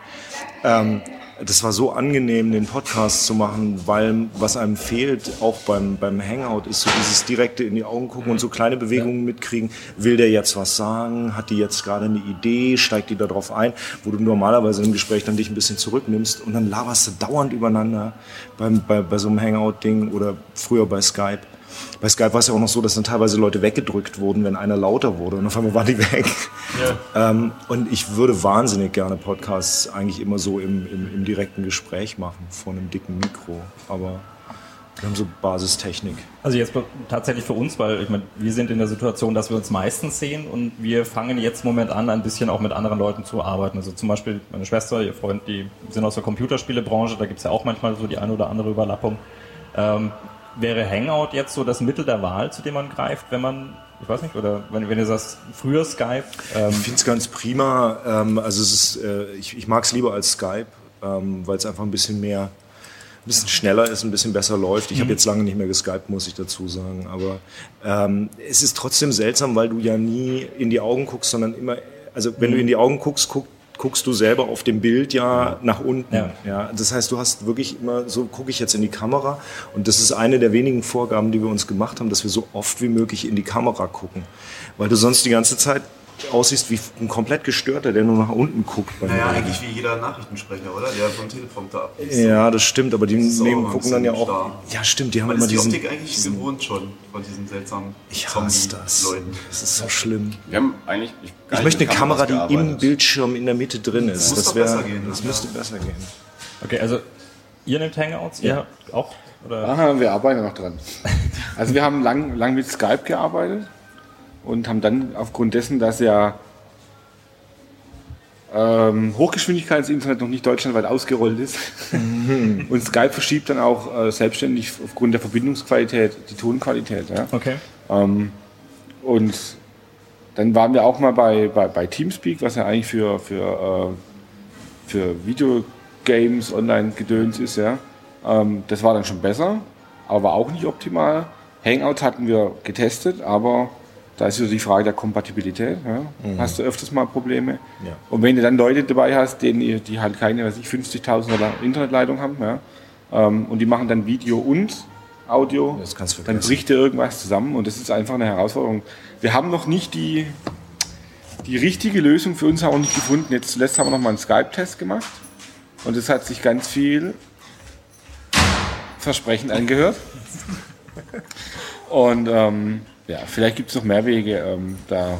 Ähm, das war so angenehm, den Podcast zu machen, weil was einem fehlt, auch beim, beim Hangout, ist so dieses direkte in die Augen gucken und so kleine Bewegungen mitkriegen. Will der jetzt was sagen? Hat die jetzt gerade eine Idee? Steigt die da drauf ein? Wo du normalerweise im Gespräch dann dich ein bisschen zurücknimmst und dann laberst du dauernd übereinander beim, bei, bei so einem Hangout-Ding oder früher bei Skype. Bei Skype war es ja auch noch so, dass dann teilweise Leute weggedrückt wurden, wenn einer lauter wurde und auf einmal waren die weg. Ja. Ähm, und ich würde wahnsinnig gerne Podcasts eigentlich immer so im, im, im direkten Gespräch machen, vor einem dicken Mikro. Aber wir haben so Basistechnik. Also jetzt tatsächlich für uns, weil ich meine, wir sind in der Situation, dass wir uns meistens sehen und wir fangen jetzt im Moment an, ein bisschen auch mit anderen Leuten zu arbeiten. Also zum Beispiel meine Schwester, ihr Freund, die sind aus der Computerspielebranche, da gibt es ja auch manchmal so die eine oder andere Überlappung. Ähm, wäre Hangout jetzt so das Mittel der Wahl, zu dem man greift, wenn man, ich weiß nicht, oder wenn, wenn du sagst, früher Skype? Ähm ich finde es ganz prima. Ähm, also es ist, äh, ich, ich mag es lieber als Skype, ähm, weil es einfach ein bisschen mehr, ein bisschen schneller ist, ein bisschen besser läuft. Ich mhm. habe jetzt lange nicht mehr geskypt, muss ich dazu sagen. Aber ähm, es ist trotzdem seltsam, weil du ja nie in die Augen guckst, sondern immer, also wenn mhm. du in die Augen guckst, guckt guckst du selber auf dem Bild ja nach unten. Ja. ja. Das heißt, du hast wirklich immer, so gucke ich jetzt in die Kamera und das ist eine der wenigen Vorgaben, die wir uns gemacht haben, dass wir so oft wie möglich in die Kamera gucken. Weil du sonst die ganze Zeit aussiehst wie ein komplett gestörter, der nur nach unten guckt. naja, eigentlich wie jeder Nachrichtensprecher, oder? Der vom Teleprompter abliest. Ja, das stimmt, aber die nehmen, gucken dann ja auch. Starr. Ja, stimmt, die haben immer ist die diesen. Optik eigentlich diesen, gewohnt schon von diesen seltsamen Ich hasse das. Leuten. Das ist so schlimm. Wir haben eigentlich. Ich, ich möchte eine Kamera, die im Bildschirm in der Mitte drin ist. Das, das, wär, besser gehen, das müsste besser gehen. Okay, also ihr nehmt Hangouts, ja. ihr auch? Oder? Aha, wir arbeiten noch dran. Also wir haben lang, lang mit Skype gearbeitet und haben dann aufgrund dessen, dass ja ähm, Hochgeschwindigkeitsinternet noch nicht deutschlandweit ausgerollt ist mhm. und Skype verschiebt dann auch äh, selbstständig aufgrund der Verbindungsqualität die Tonqualität. Ja? Okay. Ähm, und dann waren wir auch mal bei, bei, bei Teamspeak, was ja eigentlich für, für, äh, für Videogames, Online-Gedöns ist. Ja? Ähm, das war dann schon besser, aber war auch nicht optimal. Hangout hatten wir getestet, aber da ist wieder die Frage der Kompatibilität. Ja? Mhm. Hast du öfters mal Probleme? Ja. Und wenn du dann Leute dabei hast, denen, die halt keine, weiß ich, 50.000 oder Internetleitung haben, ja? Ähm, und die machen dann Video und Audio, dann bricht dir irgendwas zusammen und das ist einfach eine Herausforderung. Wir haben noch nicht die, die richtige Lösung für uns auch nicht gefunden. Jetzt zuletzt haben wir noch mal einen Skype-Test gemacht und es hat sich ganz viel versprechend angehört. Und ähm, ja, vielleicht gibt es noch mehr Wege. Ähm, da,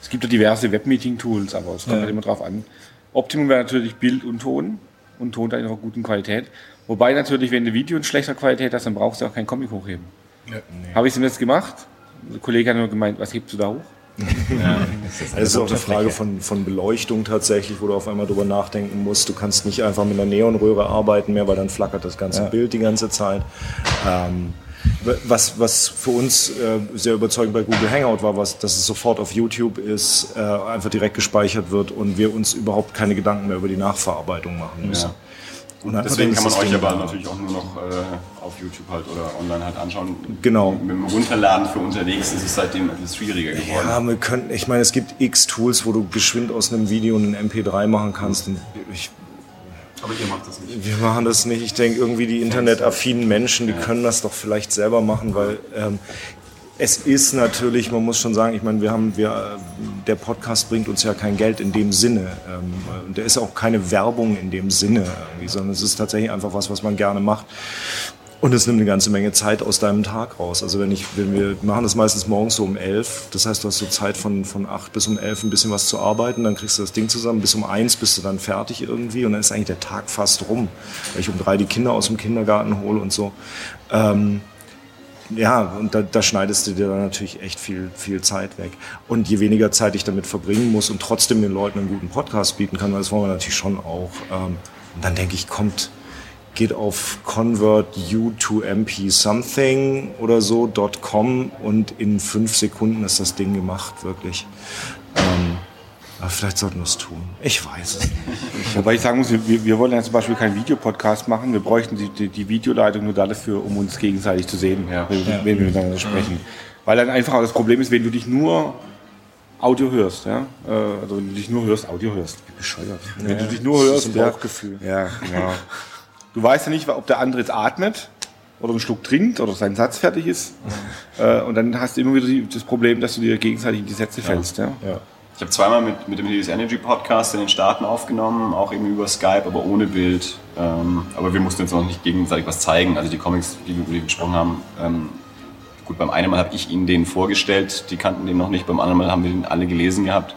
es gibt ja diverse Webmeeting-Tools, aber es kommt ja. halt immer drauf an. Optimum wäre natürlich Bild und Ton und Ton dann in einer guten Qualität. Wobei natürlich, wenn du Video in schlechter Qualität hast, dann brauchst du auch keinen Comic hochheben. Ja, nee. Habe ich es jetzt gemacht? Der Kollege hat nur gemeint, was hebst du da hoch? Ja, das ist, das ist auch eine Frage von, von Beleuchtung tatsächlich, wo du auf einmal drüber nachdenken musst. Du kannst nicht einfach mit einer Neonröhre arbeiten mehr, weil dann flackert das ganze ja. Bild die ganze Zeit. Ähm, was, was für uns äh, sehr überzeugend bei Google Hangout war, was, dass es sofort auf YouTube ist, äh, einfach direkt gespeichert wird und wir uns überhaupt keine Gedanken mehr über die Nachverarbeitung machen müssen. Ja. Und Deswegen kann man euch aber natürlich auch nur noch äh, auf YouTube halt oder online halt anschauen. Genau. Mit dem Runterladen für unterwegs ist es seitdem etwas schwieriger geworden. Ja, wir können, ich meine, es gibt x Tools, wo du geschwind aus einem Video einen MP3 machen kannst. Und ich Aber ihr macht das nicht. Wir machen das nicht. Ich denke, irgendwie die internetaffinen Menschen, die können das doch vielleicht selber machen, weil ähm, es ist natürlich, man muss schon sagen, ich meine, wir haben, wir, der Podcast bringt uns ja kein Geld in dem Sinne. Ähm, und der ist auch keine Werbung in dem Sinne, sondern es ist tatsächlich einfach was, was man gerne macht. Und es nimmt eine ganze Menge Zeit aus deinem Tag raus. Also wenn ich, wenn wir machen das meistens morgens so um elf, das heißt, du hast so Zeit von, von acht bis um elf ein bisschen was zu arbeiten, dann kriegst du das Ding zusammen, bis um eins bist du dann fertig irgendwie und dann ist eigentlich der Tag fast rum, weil ich um drei die Kinder aus dem Kindergarten hole und so. Ähm, ja, und da, da schneidest du dir dann natürlich echt viel, viel Zeit weg. Und je weniger Zeit ich damit verbringen muss und trotzdem den Leuten einen guten Podcast bieten kann, das wollen wir natürlich schon auch. Ähm, und dann denke ich, kommt, geht auf convert you to mp something oder so .com und in fünf Sekunden ist das Ding gemacht, wirklich. Ähm, aber vielleicht sollten wir es tun. Ich weiß es nicht. Wobei ich sagen muss, wir, wir wollen ja zum Beispiel keinen Videopodcast machen. Wir bräuchten die, die, die Videoleitung nur dafür, um uns gegenseitig zu sehen, Ja. wenn, wenn wir miteinander sprechen. Weil dann einfach auch das Problem ist, wenn du dich nur Audio hörst, ja, äh, also wenn du dich nur hörst, Audio hörst, wie bescheuert. Wenn du dich nur Das hörst, ist ein ja, Bauchgefühl. ja, genau. Du weißt ja nicht, ob der andere jetzt atmet oder einen Schluck trinkt oder sein Satz fertig ist. Äh, und dann hast du immer wieder die, das Problem, dass du dir gegenseitig in die Sätze fällst. Ja. Ich habe zweimal mit, mit dem Helios Energy Podcast in den Staaten aufgenommen, auch eben über Skype, aber ohne Bild. Ähm, aber wir mussten jetzt noch nicht gegenseitig was zeigen. Also die Comics, die wir, über die gesprochen haben, ähm, gut, beim einen Mal habe ich ihnen den vorgestellt, die kannten den noch nicht, beim anderen Mal haben wir den alle gelesen gehabt.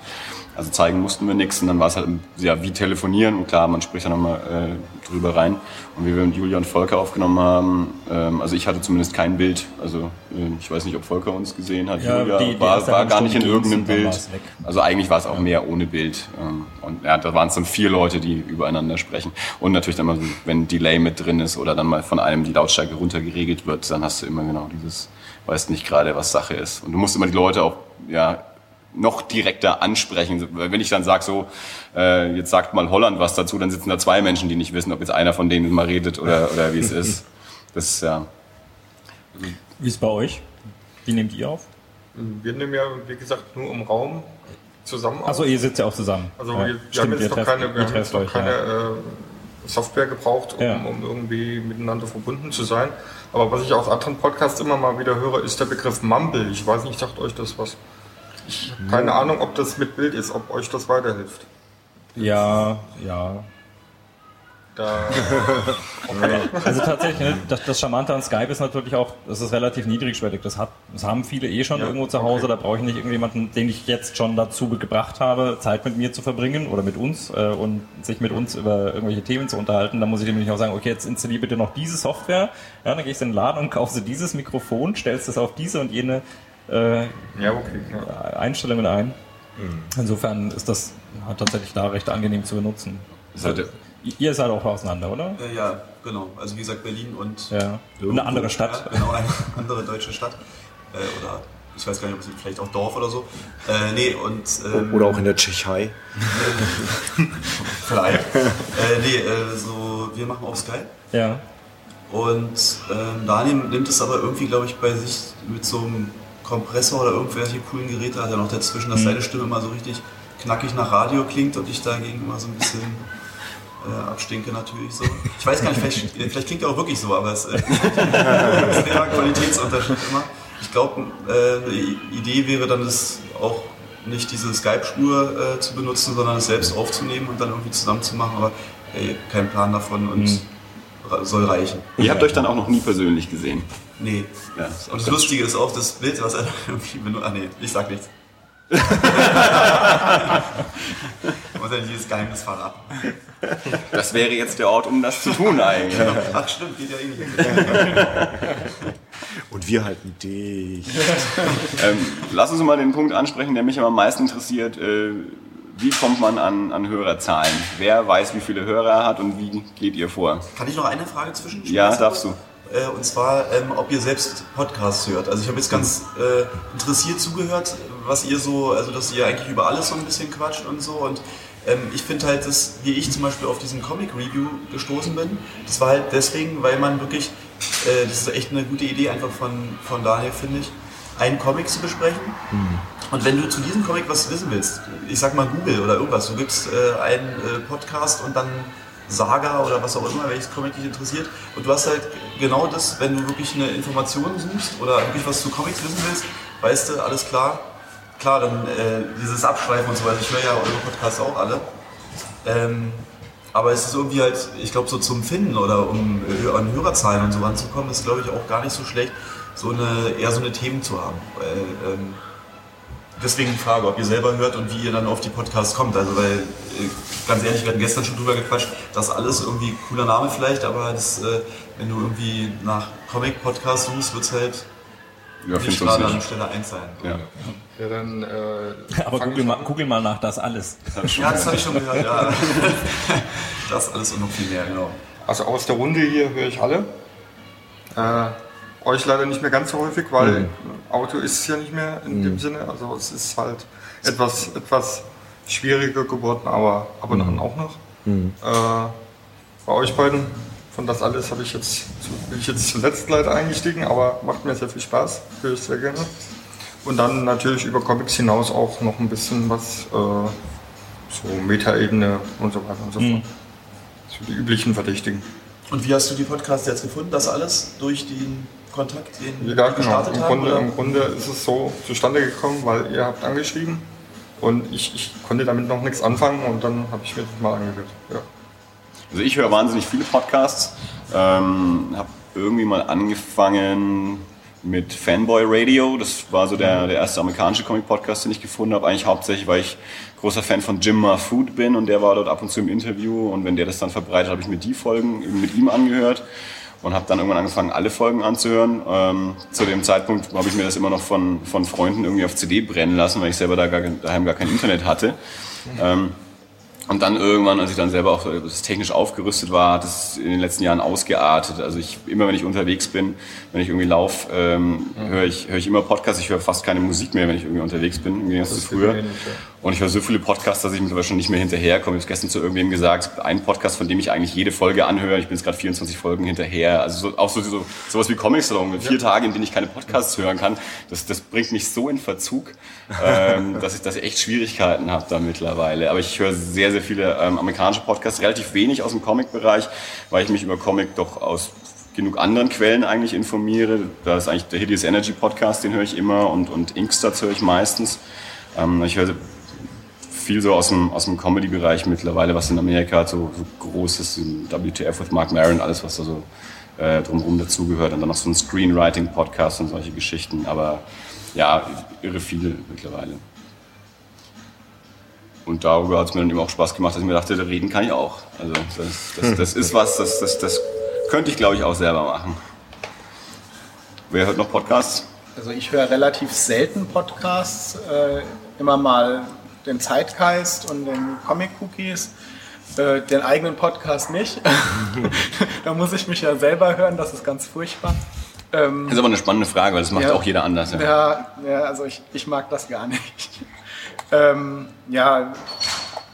Also zeigen mussten wir nichts und dann war es halt ja, wie telefonieren und klar, man spricht da nochmal äh, drüber rein. Und wie wir mit Julia und Volker aufgenommen haben, ähm, also ich hatte zumindest kein Bild, also äh, ich weiß nicht, ob Volker uns gesehen hat, Ja, Julia die- die war, war gar nicht in irgendeinem dann Bild. Also eigentlich war es auch mehr ohne Bild. ähm, Und ja, da waren es dann vier Leute, die übereinander sprechen. Und natürlich dann mal, wenn Delay mit drin ist oder dann mal von einem die Lautstärke runtergeregelt wird, dann hast du immer genau dieses, weißt nicht gerade, was Sache ist. Und du musst immer die Leute auch, ja, noch direkter ansprechen. Weil Wenn ich dann sage so, äh, jetzt sagt mal Holland was dazu, dann sitzen da zwei Menschen, die nicht wissen, ob jetzt einer von denen mal redet oder, oder wie es ist. Das ist ja. Wie ist es bei euch? Wie nehmt ihr auf? Wir nehmen ja, wie gesagt, nur im Raum zusammen auf. Achso, ihr sitzt ja auch zusammen. Also Ja, wir, wir stimmt, haben jetzt noch trefft- keine, wir haben jetzt noch euch, keine ja. äh, Software gebraucht, um, Ja. um irgendwie miteinander verbunden zu sein. Aber was ich aus anderen Podcasts immer mal wieder höre, ist der Begriff Mumble. Ich weiß nicht, sagt euch das was? Ich habe keine Ahnung, ob das mit Bild ist, ob euch das weiterhilft. Ja, ja. Da, Also tatsächlich, ne, das, das Charmante an Skype ist natürlich auch, das ist relativ niedrigschwellig. Das, hat, das haben viele eh schon Ja, irgendwo zu Hause. okay. Da brauche ich nicht irgendjemanden, den ich jetzt schon dazu gebracht habe, Zeit mit mir zu verbringen oder mit uns äh, und sich mit uns über irgendwelche Themen zu unterhalten. Da muss ich dem nicht auch sagen, okay, jetzt installier bitte noch diese Software. Ja, dann gehst du in den Laden und kaufst du dieses Mikrofon, stellst es auf diese und jene äh, ja, okay. Ja. Einstellungen ein. Insofern ist das hat tatsächlich da recht angenehm zu benutzen. Ist halt, Ihr seid auch auseinander, oder? Äh, ja, genau. Also wie gesagt, Berlin und Ja. Eine andere Stadt. Ja, genau, eine andere deutsche Stadt. Äh, oder ich weiß gar nicht, ob es vielleicht auch Dorf oder so. Äh, nee, und. Ähm, Oder auch in der Tschechei. Vielleicht. äh, nee, äh, so, wir machen auch Skype. Ja. Und ähm, Daniel nimmt es aber irgendwie, glaube ich, bei sich mit so einem Kompressor oder irgendwelche coolen Geräte hat er noch dazwischen, dass seine Stimme immer so richtig knackig nach Radio klingt und ich dagegen immer so ein bisschen äh, abstinke natürlich so. Ich weiß gar nicht, vielleicht, vielleicht klingt er auch wirklich so, aber es äh, ist der Qualitätsunterschied immer. Ich glaube, äh, eine Idee wäre dann, das auch nicht diese Skype-Spur äh, zu benutzen, sondern es selbst aufzunehmen und dann irgendwie zusammen zu machen, aber ey, kein Plan davon und ra- soll reichen. ihr habt euch dann auch noch nie persönlich gesehen. Nee. Ja, Und das Lustige ist auch das Bild, was er irgendwie benutzt. Ah, nee, ich sag nichts. Muss ja nicht dieses Geheimnis verraten. Das wäre jetzt der Ort, um das zu tun eigentlich. Ach, stimmt, geht ja eh nicht. Und wir halten dich. Ähm, lass uns mal den Punkt ansprechen, der mich am meisten interessiert. Äh, wie kommt man an, an Hörerzahlen? Wer weiß, wie viele Hörer er hat und wie geht ihr vor? Kann ich noch eine Frage zwischen? Ja, darfst du. Äh, und zwar, ähm, ob ihr selbst Podcasts hört. Also ich habe jetzt ganz äh, interessiert zugehört, was ihr so, also dass ihr eigentlich über alles so ein bisschen quatscht und so. Und ähm, ich finde halt, dass, wie ich zum Beispiel auf diesen Comic Review gestoßen bin, das war halt deswegen, weil man wirklich, äh, das ist echt eine gute Idee einfach von, von Daniel, finde ich, einen Comic zu besprechen. Und wenn du zu diesem Comic was wissen willst, ich sag mal Google oder irgendwas, du gibst äh, einen äh, Podcast und dann Saga oder was auch immer, welches Comic dich interessiert. Und du hast halt genau das, wenn du wirklich eine Information suchst oder wirklich was zu Comics wissen willst, weißt du, alles klar. Klar, dann äh, dieses Abschweifen und so weiter. Ich höre ja eure Podcasts auch alle. Ähm, aber es ist irgendwie halt, ich glaube, so zum Finden oder um äh, an Hörerzahlen und so ranzukommen, ist glaube ich auch gar nicht so schlecht, so eine eher so eine Themen zu haben. Weil, ähm, deswegen die Frage, ob ihr selber hört und wie ihr dann auf die Podcasts kommt. Also weil, äh, ganz ehrlich, wir hatten gestern schon drüber gequatscht, das alles irgendwie cooler Name vielleicht, aber das, äh, wenn du irgendwie nach Comic-Podcasts suchst, wird es halt Ja, nicht gerade an. Stelle 1 sein. Ja. Ja, dann, äh, Aber google mal, google mal nach das alles. Ja, das habe ich schon gehört, ja. Das alles und noch viel mehr, genau. Also aus der Runde hier höre ich alle. Äh, euch leider nicht mehr ganz so häufig, weil Auto ist es ja nicht mehr in dem Sinne. Also es ist halt etwas, etwas schwieriger geworden, aber, aber dann auch noch. Äh, bei euch beiden, von das alles habe ich jetzt, bin ich jetzt zuletzt leider eingestiegen, aber macht mir sehr viel Spaß, höre ich sehr gerne. Und dann natürlich über Comics hinaus auch noch ein bisschen was, äh, so Metaebene und so weiter und so fort. So die üblichen Verdächtigen. Und wie hast du die Podcasts jetzt gefunden? Das alles durch den Kontakt, den Ja, genau. gestartet Im? Grunde? Im Grunde ist es so zustande gekommen, weil ihr habt angeschrieben und ich, ich konnte damit noch nichts anfangen und dann habe ich mir das mal angehört. Ja. Also ich höre wahnsinnig viele Podcasts. Ähm, habe irgendwie mal angefangen mit Fanboy Radio. Das war so der, der erste amerikanische Comic-Podcast, den ich gefunden habe. Eigentlich hauptsächlich, weil ich großer Fan von Jim Mahfood bin und der war dort ab und zu im Interview. Und wenn der das dann verbreitet, habe ich mir die Folgen eben mit ihm angehört und habe dann irgendwann angefangen, alle Folgen anzuhören. Ähm, zu dem Zeitpunkt habe ich mir das immer noch von, von Freunden irgendwie auf CD brennen lassen, weil ich selber da gar, daheim gar kein Internet hatte. Ähm, und dann irgendwann, als ich dann selber auch das technisch aufgerüstet war, hat es in den letzten Jahren ausgeartet. Also ich, immer wenn ich unterwegs bin, wenn ich irgendwie laufe, ähm, höre ich, höre ich immer Podcasts. Ich höre fast keine Musik mehr, wenn ich irgendwie unterwegs bin, im Gegensatz zu früher. Ja. Und ich höre so viele Podcasts, dass ich mittlerweile schon nicht mehr hinterherkomme. Ich habe gestern zu irgendwem gesagt, einen Podcast, von dem ich eigentlich jede Folge anhöre. Ich bin jetzt gerade 24 Folgen hinterher. Also so, auch so, so sowas wie Comic Salon, vier Tage, in denen ich keine Podcasts hören kann. Das, das bringt mich so in Verzug, ähm, dass, ich, dass ich echt Schwierigkeiten habe da mittlerweile. Aber ich höre sehr, sehr viele ähm, amerikanische Podcasts, relativ wenig aus dem Comic-Bereich, weil ich mich über Comic doch aus genug anderen Quellen eigentlich informiere. Da ist eigentlich der Hideous Energy Podcast, den höre ich immer und, und Inkstats höre ich meistens. Ähm, ich höre viel so aus dem, aus dem Comedy-Bereich mittlerweile, was in Amerika so, so groß ist, WTF with Mark Maron, alles was da so äh, drumherum dazugehört und dann noch so ein Screenwriting-Podcast und solche Geschichten, aber ja, irre viel mittlerweile. Und darüber hat es mir dann eben auch Spaß gemacht, dass ich mir dachte, da reden kann ich auch. Also das, das, das ist was, das, das, das könnte ich glaube ich auch selber machen. Wer hört noch Podcasts? Also ich höre relativ selten Podcasts, äh, immer mal den Zeitgeist und den Comic Cookies, äh, den eigenen Podcast nicht. da muss ich mich ja selber hören, das ist ganz furchtbar. Ähm, Das ist aber eine spannende Frage, weil das macht Ja. auch jeder anders. Ja. ja, ja, also ich, ich mag das gar nicht. Ähm, ja,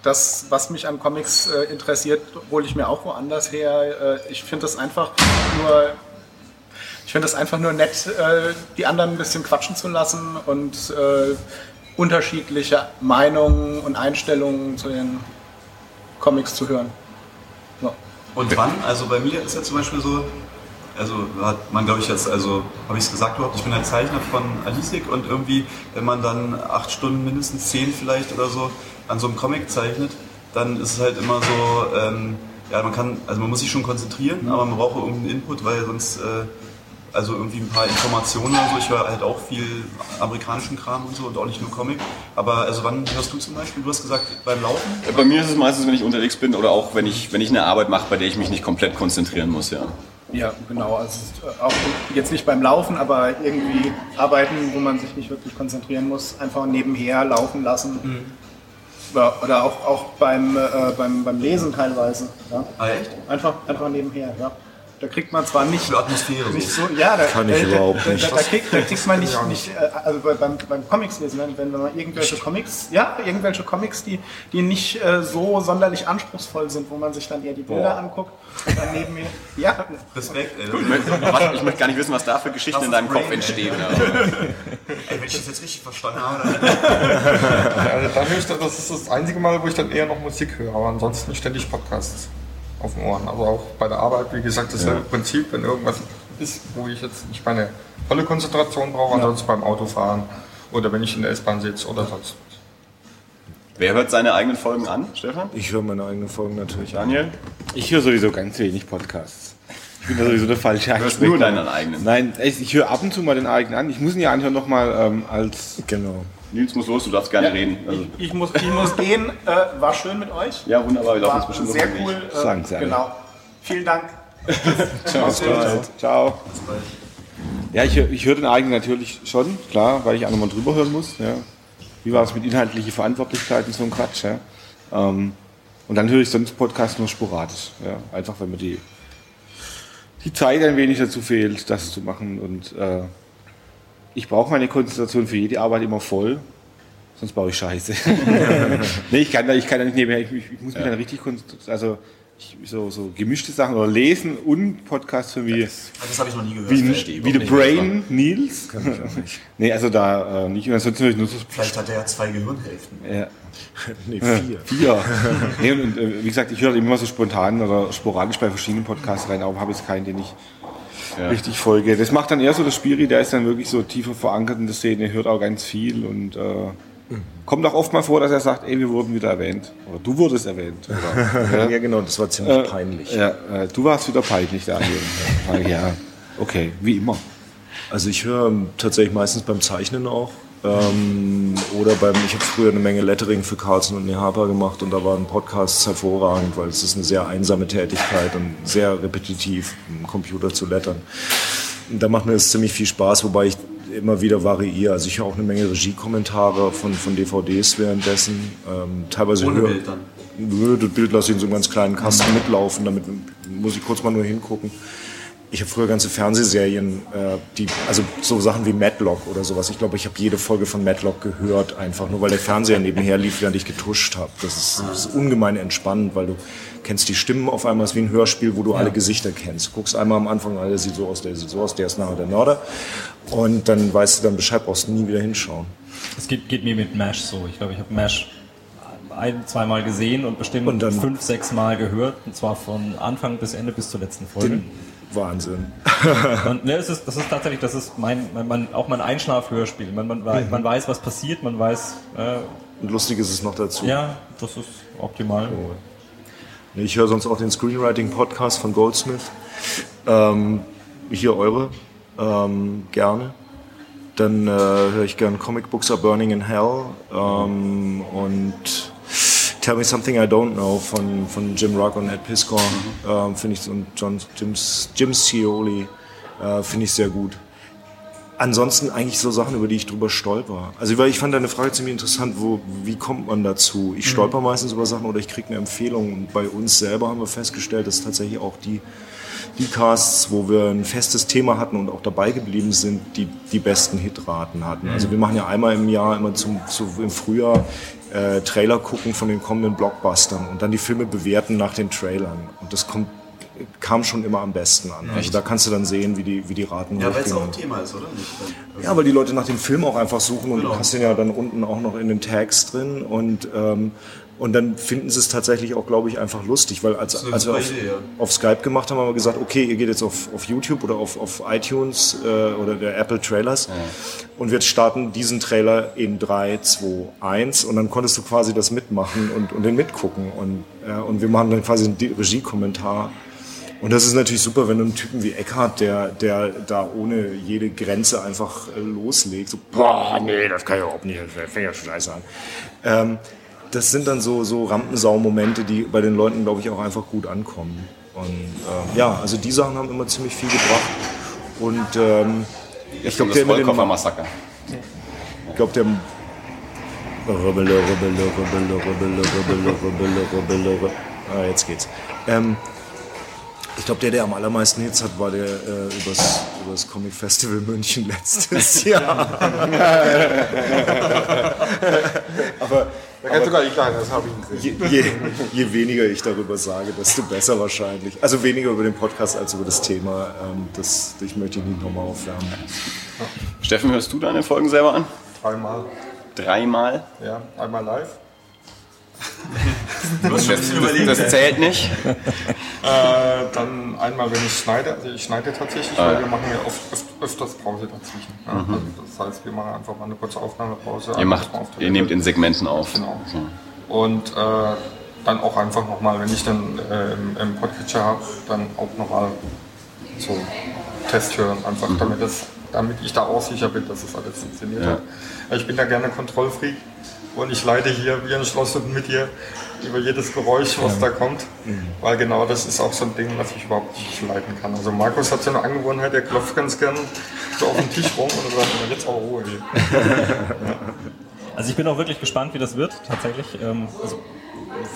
das, was mich an Comics äh, interessiert, hole ich mir auch woanders her. Äh, ich finde das einfach nur, ich finde das einfach nur nett, äh, die anderen ein bisschen quatschen zu lassen und äh, unterschiedliche Meinungen und Einstellungen zu den Comics zu hören. So. Und wann? Also bei mir ist ja zum Beispiel so, also hat man glaube ich jetzt, also habe ich es gesagt überhaupt, ich bin ein Zeichner von Alisik und irgendwie, wenn man dann acht Stunden, mindestens zehn vielleicht oder so an so einem Comic zeichnet, dann ist es halt immer so, ähm, ja man kann, also man muss sich schon konzentrieren, aber man braucht irgendeinen Input, weil sonst, äh, also irgendwie ein paar Informationen oder so, ich höre halt auch viel amerikanischen Kram und so und auch nicht nur Comic, aber also wann hörst du zum Beispiel, du hast gesagt beim Laufen? Bei mir ist es meistens, wenn ich unterwegs bin oder auch wenn ich, wenn ich eine Arbeit mache, bei der ich mich nicht komplett konzentrieren muss, ja. Ja, genau. Also äh, auch jetzt nicht beim Laufen, aber irgendwie arbeiten, wo man sich nicht wirklich konzentrieren muss, einfach nebenher laufen lassen. Ja, oder auch, auch beim, äh, beim, beim Lesen teilweise. Ja. Ah, echt? Einfach, einfach nebenher, ja. Da kriegt man zwar nicht, Für Atmosphäre nicht so. ja, da, Kann ich da, überhaupt da, nicht. Da, da, kriegt, da kriegt man nicht, nicht äh, also bei- beim, beim Comics lesen, wenn, wenn man irgendwelche Comics, ja, irgendwelche Comics, die, die nicht äh, so sonderlich anspruchsvoll sind, wo man sich dann eher die Bilder Boah. anguckt und dann neben mir, ja, Respekt, ey. Ich möchte, was- ich möchte gar nicht wissen, was da für Geschichten in deinem Kopf entstehen. Ey, wenn ich das jetzt richtig verstanden habe. Ja, also da höre ich, das ist das einzige Mal, wo ich dann eher noch Musik höre, aber ansonsten ständig Podcasts. Auf den Ohren. Also auch bei der Arbeit, wie gesagt, dasselbe Prinzip, wenn irgendwas ist, wo ich jetzt nicht meine volle Konzentration brauche, ansonsten beim Autofahren oder wenn ich in der S-Bahn sitze oder sonst. Wer hört seine eigenen Folgen an, Stefan? Ich höre meine eigenen Folgen natürlich an. Daniel? Ich höre sowieso ganz wenig Podcasts. Ich bin da sowieso der falsche Du hörst nur deinen eigenen. Nein, ich, ich höre ab und zu mal den eigenen an. Ich muss ihn ja anhören nochmal ähm, als. Genau. Nils muss los, du darfst gerne reden. Also, Ich, ich, muss, ich muss gehen. Äh, war schön mit euch. ja, wunderbar, wir laufen War bestimmt sehr noch cool. Äh, Sagen Sie alle. genau. Vielen Dank. Ciao. Ciao. Ja, ich, höre- ich höre den eigenen natürlich schon, klar, weil ich auch nochmal drüber hören muss. Ja. Wie war es mit inhaltlicher Verantwortlichkeit und so ein Quatsch. Ja. Ähm, und dann höre ich sonst Podcasts nur sporadisch. Ja. Einfach, wenn mir die, die Zeit ein wenig dazu fehlt, das zu machen. Und äh, ich brauche meine Konzentration für jede Arbeit immer voll. Sonst baue ich Scheiße. nee, ich kann da, ich kann da nicht nebenher, ich, ich, ich muss mich dann richtig konzentrieren. Also ich, so, so gemischte Sachen oder lesen und Podcasts hören wie, Das habe ich noch nie gehört. wie, wie The nicht. Brain Nils. nee, also da äh, nicht. Und ansonsten ich nur so Vielleicht hat er ja zwei Gehirnhälften. ja, Nee, vier. vier. nee, und, und äh, wie gesagt, ich höre immer so spontan oder sporadisch bei verschiedenen Podcasts rein, aber habe jetzt keinen, den ich richtig folge. Das macht dann eher so das Spiri, der ist dann wirklich so tiefer verankert in der Szene, hört auch ganz viel und äh, kommt auch oft mal vor, dass er sagt, ey, wir wurden wieder erwähnt. Oder du wurdest erwähnt. Oder, Ja, genau, das war ziemlich peinlich. ja, äh, du warst wieder peinlich, Daniel. ja, okay, wie immer. Also ich höre tatsächlich meistens beim Zeichnen auch. Ähm, oder beim, ich habe früher eine Menge Lettering für Carlson und Nehapa gemacht und da waren Podcasts hervorragend, weil es ist eine sehr einsame Tätigkeit und sehr repetitiv, im Computer zu lettern. Und da macht mir das ziemlich viel Spaß, wobei ich immer wieder variiere. Also ich höre auch eine Menge Regiekommentare von, von DVDs währenddessen. Ähm, teilweise Ohne höre- Bild dann. Das Bild lasse ich in so einem ganz kleinen Kasten mitlaufen, damit muss ich kurz mal nur hingucken. Ich habe früher ganze Fernsehserien, äh, die, also so Sachen wie Matlock oder sowas. Ich glaube, ich habe jede Folge von Matlock gehört, einfach nur weil der Fernseher nebenher lief, während ich getuscht habe. Das ist, das ist ungemein entspannend, weil du kennst die Stimmen auf einmal, es ist wie ein Hörspiel, wo du alle Gesichter kennst. Du guckst einmal am Anfang, ah, der sieht so aus, der sieht so aus, der ist nachher der Mörder. Und dann weißt du dann Bescheid, brauchst nie wieder hinschauen. Es geht, geht mir mit MASH so. Ich glaube, ich habe MASH ein, zweimal gesehen und bestimmt Und fünf, sechs Mal gehört. Und zwar von Anfang bis Ende bis zur letzten Folge. Wahnsinn. Und, ne, das, ist, das ist tatsächlich, das ist mein, mein, mein, auch mein Einschlafhörspiel. Man, man, wei- man weiß, was passiert, man weiß, äh, Und lustig ist es noch dazu. ja, das ist optimal. Nee, Ich höre sonst auch den Screenwriting-Podcast von Goldsmith. Ähm, hier eure, ähm, gerne. Dann äh, höre ich gern Comic Books Are Burning in Hell ähm, und Tell Me Something I Don't Know von, von Jim Rock und Ed Piscor. Ähm, finde ich und John, Jim's, Jim Scioli äh, finde ich sehr gut. Ansonsten eigentlich so Sachen, über die ich drüber stolper. Also weil ich fand deine Frage ziemlich interessant, wo, wie kommt man dazu? Ich stolper meistens über Sachen oder ich kriege eine Empfehlung. Und bei uns selber haben wir festgestellt, dass tatsächlich auch die, die Casts, wo wir ein festes Thema hatten und auch dabei geblieben sind, die die besten Hitraten hatten. Also wir machen ja einmal im Jahr, immer zum, zu, im Frühjahr, äh, Trailer gucken von den kommenden Blockbustern und dann die Filme bewerten nach den Trailern. Und das kommt, kam schon immer am besten an. Also da kannst du dann sehen, wie die, wie die Raten Ja, weil es auch ein Thema ist, oder? Nicht? Also, Ja, weil die Leute nach dem Film auch einfach suchen und Genau. du hast den ja dann unten auch noch in den Tags drin und ähm, und dann finden sie es tatsächlich auch, glaube ich, einfach lustig, weil als, als wir auf, Idee, ja. auf Skype gemacht haben, haben wir gesagt, okay, ihr geht jetzt auf, auf YouTube oder auf, auf iTunes äh, oder der Apple Trailers und wir starten diesen Trailer in 3, 2, 1 und dann konntest du quasi das mitmachen und, und den mitgucken und, äh, und wir machen dann quasi einen Regiekommentar und das ist natürlich super, wenn du einen Typen wie Eckhart, der, der da ohne jede Grenze einfach äh, loslegt, so, boah, nee, das kann ich überhaupt nicht, das fängt ja schon scheiße an. Ähm, das sind dann so, so Rampensau-Momente, die bei den Leuten, glaube ich, auch einfach gut ankommen. Und ähm, ja, also die Sachen haben immer ziemlich viel gebracht. Und ähm, ich glaube, der Rollkoffer-Massaker. ich glaube, der Rubbele, rubbele, rubbele, rubbele, rubbele, rubbele, rubbele, rubbele. Ah, jetzt geht's. Ähm, ich glaube, der, der am allermeisten Hits hat, war der äh, übers, übers Comic Festival München letztes Jahr. aber Da kannst du gar nicht sagen, das habe ich gesehen. je, je, je weniger ich darüber sage, desto besser wahrscheinlich. Also weniger über den Podcast als über das Thema. Ähm, das, ich möchte ihn nicht nochmal aufwärmen. Steffen, hörst du deine Folgen selber an? Dreimal. Dreimal? Ja, einmal live. Das, das, das zählt nicht. Äh, dann einmal, wenn ich schneide, also ich schneide tatsächlich, weil wir machen ja oft, öf öfters Pause dazwischen. Ja, also das heißt, wir machen einfach mal eine kurze Aufnahmepause. Ihr, macht, ihr nehmt in Segmenten auf. Genau. Und äh, dann auch einfach nochmal, wenn ich dann äh, im, im Podcatcher habe, dann auch nochmal so Test hören, einfach damit, das, damit ich da auch sicher bin, dass es alles funktioniert Ja. hat. Ich bin da gerne Kontrollfreak und ich leide hier wie ein Schlosshund mit dir über jedes Geräusch, was da kommt, weil genau das ist auch so ein Ding, was ich überhaupt nicht leiden kann. Also Markus hat so eine Angewohnheit, der klopft ganz gern so auf den Tisch rum und sagt, "Aber jetzt auch Ruhe hier. Also ich bin auch wirklich gespannt, wie das wird, tatsächlich. Ähm, also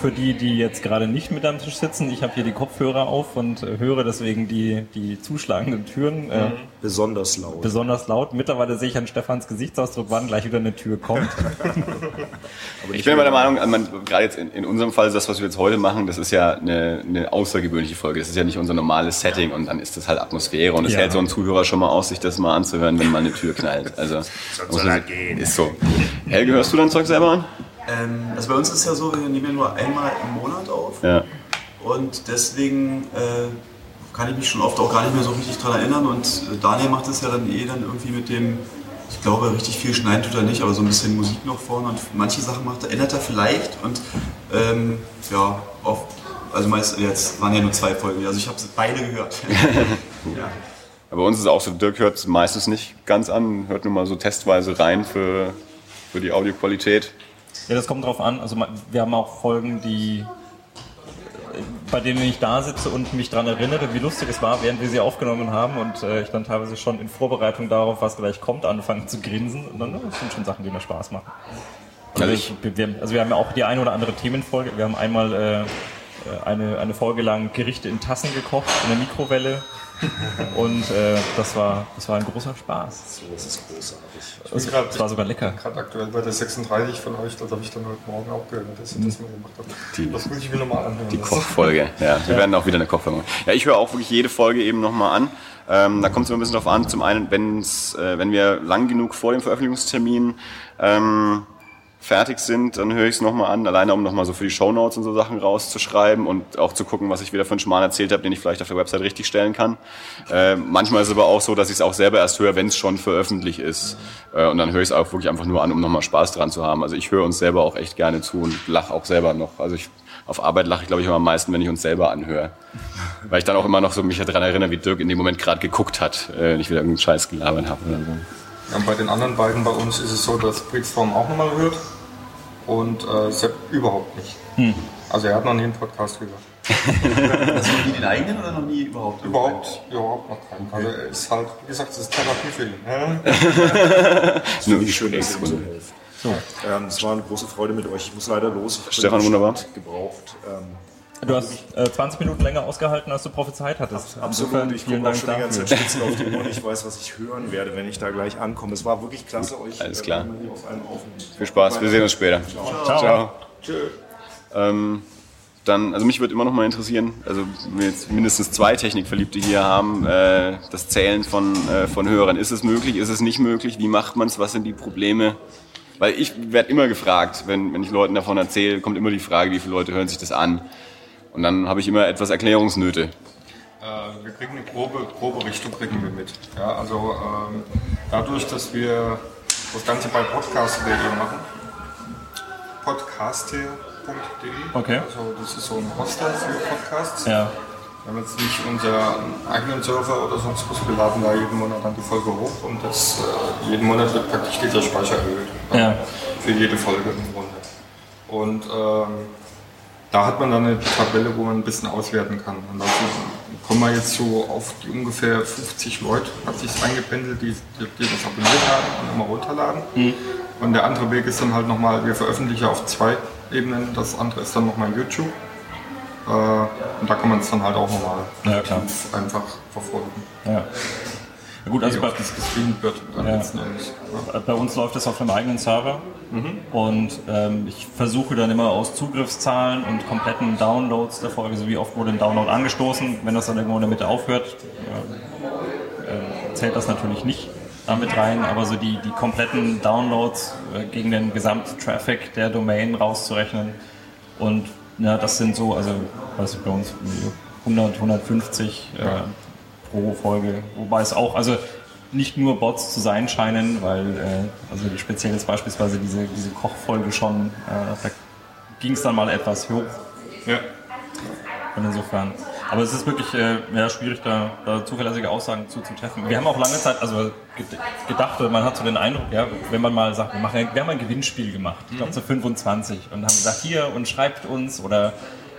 für die, die jetzt gerade nicht mit am Tisch sitzen, ich habe hier die Kopfhörer auf und äh, höre deswegen die, die zuschlagenden Türen äh, Besonders laut. besonders laut. Mittlerweile sehe ich an Stefans Gesichtsausdruck, wann gleich wieder eine Tür kommt. Ich bin aber der Meinung, man, gerade jetzt in, in unserem Fall, das, was wir jetzt heute machen, das ist ja eine, eine außergewöhnliche Folge. Das ist ja nicht unser normales Setting und dann ist das halt Atmosphäre und es Ja. hält so ein Zuhörer schon mal aus, sich das mal anzuhören, wenn mal eine Tür knallt. Also muss man- ist so. Helge, hörst du dein Zeug selber an? Ähm, also bei uns ist es ja so, wir nehmen ja nur einmal im Monat auf. Ja. Und deswegen äh, kann ich mich schon oft auch gar nicht mehr so richtig dran erinnern. Und Daniel macht es ja dann eh dann irgendwie mit dem, ich glaube, richtig viel schneiden tut er nicht, aber so ein bisschen Musik noch vorne. Und manche Sachen macht er, ändert er vielleicht. Und ähm, ja, oft, also meist, jetzt waren ja nur zwei Folgen, also ich habe beide gehört. ja. Aber bei uns ist es auch so, Dirk hört es meistens nicht ganz an, hört nur mal so testweise rein für, für die Audioqualität. Ja, das kommt drauf an. Also wir haben auch Folgen, die bei denen ich da sitze und mich daran erinnere, wie lustig es war, während wir sie aufgenommen haben und äh, ich dann teilweise schon in Vorbereitung darauf, was gleich kommt, anfange zu grinsen und dann, äh, das sind schon Sachen, die mir Spaß machen. Also, Also ich, wir, also wir haben ja auch die eine oder andere Themenfolge. Wir haben einmal äh, äh, eine, eine Folge lang Gerichte in Tassen gekocht, in der Mikrowelle. Und äh, das, war, das war ein großer Spaß. Das ist großartig. Es, es war sogar lecker. Gerade aktuell bei der 36 von euch, das habe ich dann heute Morgen auch gehört, dass ihr das mal gemacht habt. das muss ich mir nochmal anhören. Die Kochfolge, ja. Wir werden auch wieder eine Kochfolge machen. Ja, ich höre auch wirklich jede Folge eben nochmal an. Ähm, da kommt es immer ein bisschen drauf an. Zum einen, wenn's, äh, wenn wir lang genug vor dem Veröffentlichungstermin ähm, fertig sind, dann höre ich es nochmal an, alleine um nochmal so für die Shownotes und so Sachen rauszuschreiben und auch zu gucken, was ich wieder für einen Schmarrn erzählt habe, den ich vielleicht auf der Website richtig stellen kann. Äh, manchmal ist es aber auch so, dass ich es auch selber erst höre, wenn es schon veröffentlicht ist. Äh, und dann höre ich es auch wirklich einfach nur an, um nochmal Spaß dran zu haben. Also ich höre uns selber auch echt gerne zu und lache auch selber noch. Also ich, auf Arbeit lache ich, glaube ich, immer am meisten, wenn ich uns selber anhöre. Weil ich dann auch immer noch so mich daran erinnere, wie Dirk in dem Moment gerade geguckt hat, äh, nicht wieder irgendeinen Scheiß gelabert habe oder so. Ja, und bei den anderen beiden bei uns ist es so, dass Brixtorm auch nochmal hört und äh, Sepp überhaupt nicht. Hm. Also er hat noch nie einen Podcast gehört. Also noch nie den eigenen oder noch nie überhaupt? Überhaupt, überhaupt noch keinen. Also er ist halt, wie gesagt, es ist Therapie für ihn. Ja? Nur Wie schön, dass ihr uns helft. Ähm, es war eine große Freude mit euch. Ich muss leider los. Ich Stefan, wunderbar. Gebraucht. Ähm, Du hast äh, 20 Minuten länger ausgehalten, als du prophezeit hattest. absolut. Insofern Ich gucke auch schon die ganze. Zeit spitzen auf die Uhr und ich weiß, was ich hören werde, wenn ich da gleich ankomme. Es war wirklich klasse, euch Alles äh, klar. hier auf einem Aufnehmen. Viel Spaß, wir sehen uns später. Ciao. Ähm, dann, also mich würde immer noch mal interessieren, also wir jetzt mindestens zwei Technikverliebte hier haben, äh, das Zählen von, äh, von Hörern. Ist es möglich, ist es nicht möglich? Wie macht man es? Was sind die Probleme? Weil ich werde immer gefragt, wenn, wenn ich Leuten davon erzähle, kommt immer die Frage, wie viele Leute hören sich das an? Und dann habe ich immer etwas Erklärungsnöte. Äh, wir kriegen eine grobe, grobe Richtung kriegen wir mit. Ja, also ähm, dadurch, dass wir das Ganze bei podcast.de machen, podcast.de, Okay. also das ist so ein Hoster für Podcasts. Ja. Wir haben jetzt nicht unseren eigenen Server oder sonst was, wir laden da jeden Monat dann die Folge hoch und das, äh, jeden Monat wird praktisch dieser Speicher erhöht. Ja. Für jede Folge im Grunde. Und ähm, da hat man dann eine Tabelle, wo man ein bisschen auswerten kann. Und dazu kommen wir jetzt so auf die ungefähr 50 Leute, hat sich eingependelt, die, die, die das abonniert haben und immer runterladen. Und der andere Weg ist dann halt nochmal, wir veröffentlichen auf zwei Ebenen, das andere ist dann nochmal YouTube. Äh, und da kann man es dann halt auch nochmal Ja, einfach verfolgen. Ja. Ja, gut, also bei, wird dann Ja. Ja. bei uns läuft das auf einem eigenen Server und ähm, ich versuche dann immer aus Zugriffszahlen und kompletten Downloads der Folge, so wie oft wurde ein Download angestoßen, wenn das dann irgendwo in der Mitte aufhört, äh, äh, zählt das natürlich nicht damit rein, aber so die, die kompletten Downloads äh, gegen den Gesamttraffic der Domain rauszurechnen und Ja, das sind so, also weiß ich bei uns 100, 150 äh, pro Folge. Wobei es auch, also nicht nur Bots zu sein scheinen, weil, äh, also speziell jetzt beispielsweise diese, diese Kochfolge schon, äh, da ging es dann mal etwas hoch. Ja. Und insofern. Aber es ist wirklich äh, ja, schwierig, da, da zuverlässige Aussagen zu, zu treffen. Wir haben auch lange Zeit also ged- gedacht, man hat so den Eindruck, ja, wenn man mal sagt, wir, machen, wir haben ein Gewinnspiel gemacht, ich glaube zu 25, und haben gesagt, hier und schreibt uns oder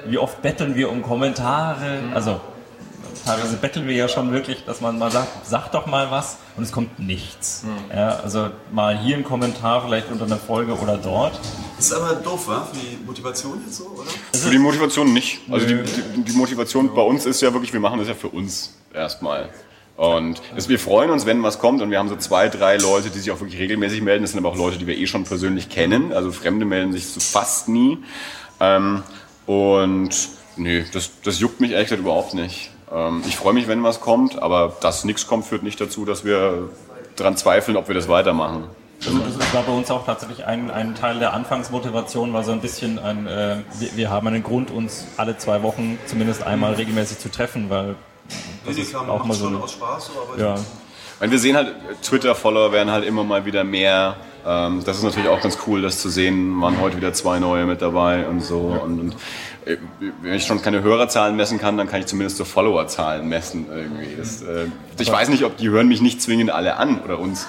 wie oft betteln wir um Kommentare. Also teilweise betteln wir ja schon wirklich, dass man mal sagt, sag doch mal was und es kommt nichts. Ja, also mal hier ein Kommentar vielleicht unter einer Folge oder dort. Ist aber doof, wa? Für die Motivation jetzt so, oder? Für die Motivation nicht. Also die, die, die Motivation bei uns ist ja wirklich, wir machen das ja für uns erstmal. Und es, wir freuen uns, wenn was kommt und wir haben so zwei, drei Leute, die sich auch wirklich regelmäßig melden. Das sind aber auch Leute, die wir eh schon persönlich kennen. Also Fremde melden sich so fast nie. Ähm, und nee, das, das juckt mich ehrlich gesagt überhaupt nicht. Ähm, ich freue mich, wenn was kommt, aber dass nichts kommt, führt nicht dazu, dass wir daran zweifeln, ob wir das weitermachen. Also das war bei uns auch tatsächlich ein, ein Teil der Anfangsmotivation, war so ein bisschen ein, äh, wir, wir haben einen Grund, uns alle zwei Wochen zumindest einmal regelmäßig zu treffen, weil Das ist auch auch mal so schon eine- aus Spaß, so, aber ja, Weil wir sehen halt, Twitter-Follower werden halt immer mal wieder mehr. Ähm, das ist natürlich auch ganz cool, das zu sehen. Waren heute wieder zwei neue mit dabei und so. Und, und äh, wenn ich schon keine Hörerzahlen messen kann, dann kann ich zumindest so Followerzahlen messen irgendwie. Das, äh, ich weiß nicht, ob die hören mich nicht zwingend alle an oder uns.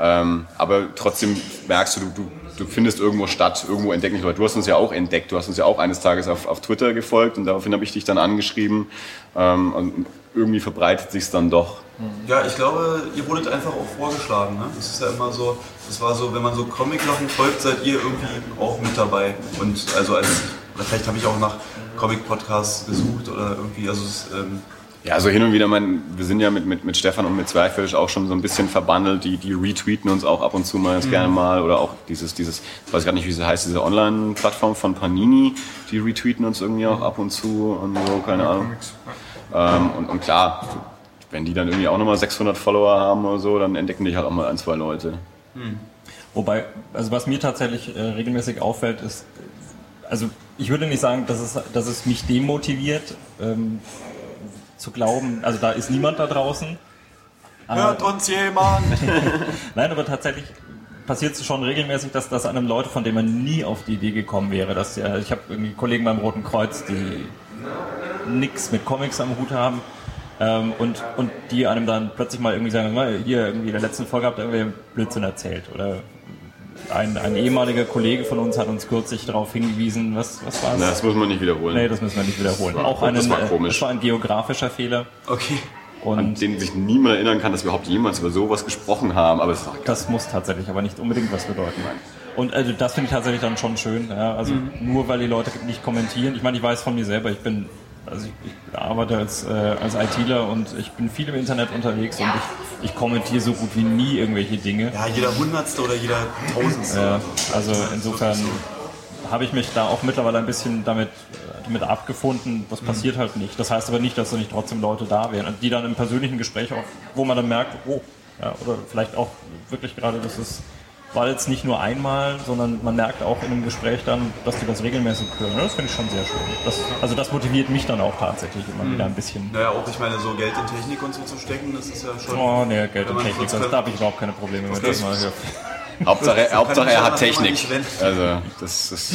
Ähm, aber trotzdem merkst du, du, du, du findest irgendwo statt, irgendwo entdecken dich Leute. Du hast uns ja auch entdeckt, du hast uns ja auch eines Tages auf, auf Twitter gefolgt und daraufhin habe ich dich dann angeschrieben. Ähm, und irgendwie verbreitet sich dann doch. Ja, ich glaube, ihr wurdet einfach auch vorgeschlagen. Ne? Das ist ja immer so, das war so, wenn man so Comic-Sachen folgt, seid ihr irgendwie auch mit dabei. Und also als, oder vielleicht habe ich auch nach Comic-Podcasts gesucht oder irgendwie, also es, ähm, Ja, also hin und wieder, mein, wir sind ja mit, mit, mit Stefan und mit Zwergfällig auch schon so ein bisschen verbandelt. Die, die retweeten uns auch ab und zu mal ganz gerne mal. Oder auch dieses, dieses, ich weiß gar nicht, wie sie heißt, diese Online-Plattform von Panini. Die retweeten uns irgendwie auch ab und zu und so, keine Ahnung. Ähm, und, und klar, wenn die dann irgendwie auch nochmal 600 Follower haben oder so, dann entdecken dich halt auch mal ein, zwei Leute. Wobei, also was mir tatsächlich äh, regelmäßig auffällt, ist, also ich würde nicht sagen, dass es, dass es mich demotiviert, ähm, zu glauben, also da ist niemand da draußen. hört uns jemand! Nein, aber tatsächlich passiert es schon regelmäßig, dass das einem Leute, von denen man nie auf die Idee gekommen wäre, dass ja, ich habe irgendwie Kollegen beim Roten Kreuz, die nix mit Comics am Hut haben ähm, und, und die einem dann plötzlich mal irgendwie sagen, "Mal, hier irgendwie in der letzten Folge habt ihr irgendwie Blödsinn erzählt oder ein, ein ehemaliger Kollege von uns hat uns kürzlich darauf hingewiesen, was, was war Na, es? das muss man nicht wiederholen. Nee, das müssen wir nicht wiederholen. Auch das einen, war äh, komisch. das war ein geografischer Fehler Okay. An und den sich niemand erinnern kann, dass wir überhaupt jemals über sowas gesprochen haben. Aber auch Das muss tatsächlich aber nicht unbedingt was bedeuten. Und also das finde ich tatsächlich dann schon schön. Ja? Also nur weil die Leute nicht kommentieren. Ich meine, ich weiß von mir selber, ich bin, also ich, ich arbeite als, äh, als ITler und ich bin viel im Internet unterwegs und ich, ich kommentiere so gut wie nie irgendwelche Dinge. Ja, jeder Hundertste oder jeder Tausendste. Ja, also insofern habe ich mich da auch mittlerweile ein bisschen damit, damit abgefunden. Das passiert halt nicht. Das heißt aber nicht, dass da nicht trotzdem Leute da wären, und die dann im persönlichen Gespräch auch, wo man dann merkt, oh, ja, oder vielleicht auch wirklich gerade, das ist, war jetzt nicht nur einmal, sondern man merkt auch in einem Gespräch dann, dass die das regelmäßig hören. Das finde ich schon sehr schön. Das, also das motiviert mich dann auch tatsächlich immer wieder ein bisschen. Naja, auch ich meine, so Geld in Technik und so zu stecken, das ist ja schon. Oh, nee, Geld man Technik, das, kann- da habe ich überhaupt keine Probleme mit. Das mal hier. Hauptsache, Hauptsache er hat Technik. Also, das ist.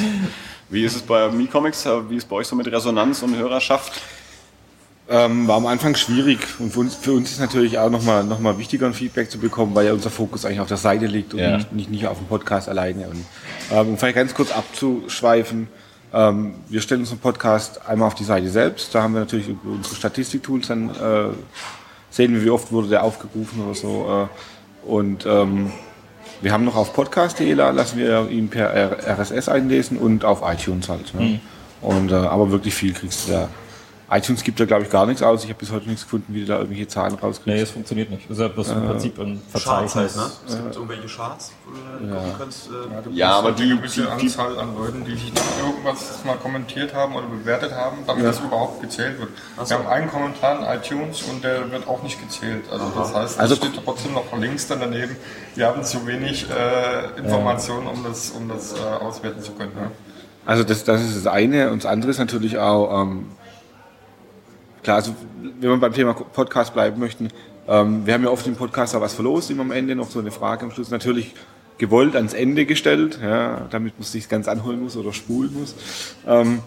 Wie ist es bei Mi-Comics? Wie ist es bei euch so mit Resonanz und Hörerschaft? Ähm, war am Anfang schwierig und für uns, für uns ist natürlich auch nochmal noch mal wichtiger, ein Feedback zu bekommen, weil ja unser Fokus eigentlich auf der Seite liegt und Ja. nicht, nicht, nicht auf dem Podcast alleine. Und, ähm, um vielleicht ganz kurz abzuschweifen, ähm, wir stellen unseren Podcast einmal auf die Seite selbst, da haben wir natürlich unsere Statistiktools, dann äh, sehen wir, wie oft wurde der aufgerufen oder so. Äh, und ähm, wir haben noch auf podcast.de, la- lassen wir ihn per RSS einlesen und auf iTunes halt. Ne? Und, äh, aber wirklich viel kriegst du da. iTunes gibt da, glaube ich, gar nichts aus. Ich habe bis heute nichts gefunden, wie du da irgendwelche Zahlen rauskriegst. Nee, es funktioniert nicht. Das ist ja bloß im Prinzip ein Charts halt, Verzeichnis. ne? Es gibt irgendwelche Charts, wo du dann gucken kannst. Äh, Ja, aber die, eine die, gewisse die, Anzahl an Leuten, die sich dann irgendwas mal kommentiert haben oder bewertet haben, damit das überhaupt gezählt wird. Wir haben einen Kommentar in iTunes und der wird auch nicht gezählt. Also das heißt, Also- es steht trotzdem noch links dann daneben. Wir haben zu wenig äh, Informationen, um das, um das äh, auswerten zu können. Ne? Also das, das ist das eine. Und das andere ist natürlich auch, ähm, klar, also wenn wir beim Thema Podcast bleiben möchten, ähm, wir haben ja oft im Podcast auch was verlost, immer am Ende noch so eine Frage am Schluss. Natürlich gewollt ans Ende gestellt, ja, damit man es sich ganz anholen muss oder spulen muss. Ähm,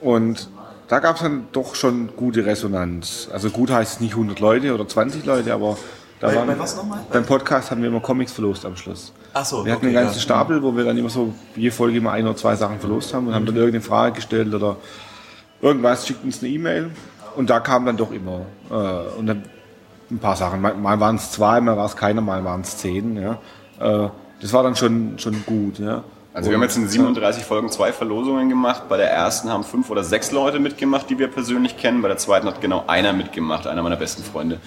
und da gab es dann doch schon gute Resonanz. Also gut heißt es nicht 100 Leute oder 20 Leute, aber da Bei- waren, bei was nochmal? Beim Podcast haben wir immer Comics verlost am Schluss. Ach so, Wir hatten okay, einen ganzen ja. Stapel, wo wir dann immer so je Folge immer ein oder zwei Sachen verlost haben und haben dann irgendeine Frage gestellt oder irgendwas, schickt uns eine E-Mail und da kam dann doch immer äh, und dann ein paar Sachen. Mal, mal waren es zwei, mal war es keiner, mal waren es zehn. Ja. Äh, das war dann schon, schon gut. Ja. Also wir haben jetzt in 37 Folgen zwei Verlosungen gemacht. Bei der ersten haben fünf oder sechs Leute mitgemacht, die wir persönlich kennen. Bei der zweiten hat genau einer mitgemacht, einer meiner besten Freunde.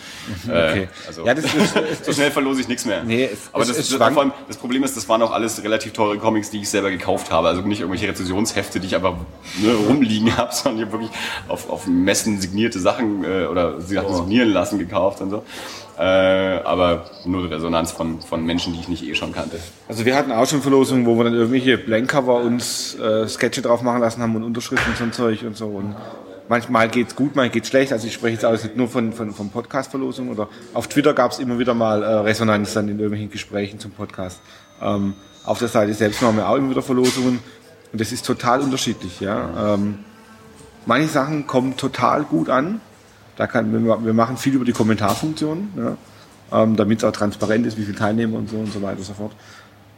Okay. Äh, also Ja, das ist- so schnell verlose ich nichts mehr. Nee, es- Aber das, das, allem, das Problem ist, das waren auch alles relativ teure Comics, die ich selber gekauft habe. Also nicht irgendwelche Rezensionshefte, die ich einfach ne, rumliegen habe, sondern ich habe wirklich auf, auf Messen signierte Sachen äh, oder sie hatten signieren lassen gekauft und so. Äh, aber nur Resonanz von, von Menschen, die ich nicht eh schon kannte. Also wir hatten auch schon Verlosungen, wo wir dann irgendwelche Blankcover uns äh, Sketche drauf machen lassen haben und Unterschriften und so ein Zeug und so. Und manchmal geht's gut, manchmal geht's schlecht. Also ich spreche jetzt alles nicht nur von, von, von Podcast-Verlosungen oder auf Twitter gab's immer wieder mal äh, Resonanz dann in irgendwelchen Gesprächen zum Podcast. Ähm, auf der Seite selbst machen wir auch immer wieder Verlosungen und das ist total unterschiedlich. Ja. Ähm, manche Sachen kommen total gut an. Da kann, wir machen viel über die Kommentarfunktion, ja, ähm, damit es auch transparent ist, wie viele Teilnehmer und so und so weiter und so fort.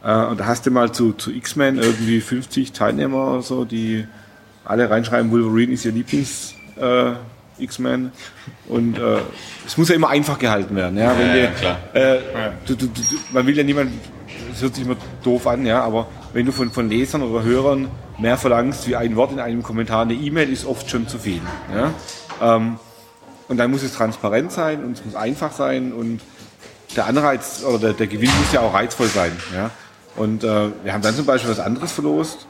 Äh, und da hast du mal zu, zu X-Men irgendwie 50 Teilnehmer oder so, die alle reinschreiben, Wolverine ist ihr Lieblings äh, X-Men. Und äh, es muss ja immer einfach gehalten werden. Ja, Ja, wir, ja, klar. Äh, du, du, du, man will ja niemand, es hört sich immer doof an, ja, aber wenn du von, von Lesern oder Hörern mehr verlangst wie ein Wort in einem Kommentar, eine E-Mail ist oft schon zu viel. Ja? Ähm, und dann muss es transparent sein und es muss einfach sein und der Anreiz oder der, der Gewinn muss ja auch reizvoll sein. Ja? Und äh, wir haben dann zum Beispiel was anderes verlost.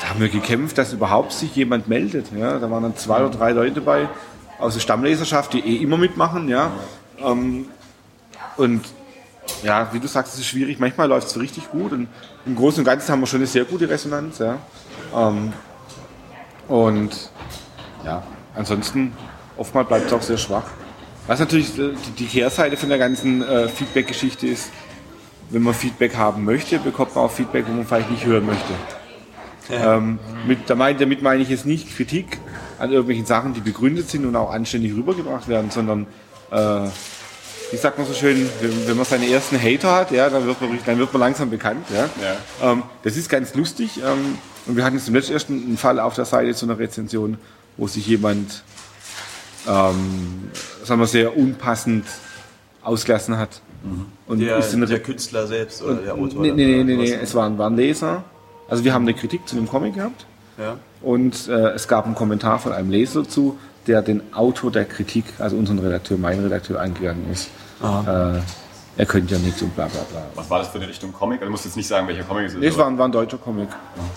Da haben wir gekämpft, dass überhaupt sich jemand meldet. Ja? Da waren dann zwei oder drei Leute dabei aus der Stammleserschaft, die eh immer mitmachen. Ja? Ähm, und ja, wie du sagst, es ist schwierig. Manchmal läuft es richtig gut. Und im Großen und Ganzen haben wir schon eine sehr gute Resonanz. Ja? Ähm, und ja, ansonsten oftmals bleibt es auch sehr schwach. Was natürlich äh, die, Kehrseite von der ganzen äh, Feedback-Geschichte ist, wenn man Feedback haben möchte, bekommt man auch Feedback, wo man vielleicht nicht hören möchte. Ähm, mit, damit meine ich jetzt nicht Kritik an irgendwelchen Sachen, die begründet sind und auch anständig rübergebracht werden, sondern, äh, wie sagt man so schön, wenn, wenn man seine ersten Hater hat, ja, dann, wird man, dann wird man langsam bekannt. Ja? Ja. Ähm, das ist ganz lustig. Ähm, und wir hatten jetzt im letzten einen Fall auf der Seite zu einer Rezension, wo sich jemand, ähm, sagen wir, sehr unpassend ausgelassen hat. Und Der, der Künstler selbst oder der Autor. Nee, nee, nee, nee, es waren, waren Leser. Also wir haben eine Kritik zu dem Comic gehabt Ja. und äh, es gab einen Kommentar von einem Leser dazu, der den Autor der Kritik, also unseren Redakteur, meinen Redakteur, angegangen ist. Äh, er könnte ja nichts und bla bla bla. Was war das für eine Richtung Comic? Also, du musst jetzt nicht sagen, welcher Comic es ist. Nee, es war, ein- war ein deutscher Comic.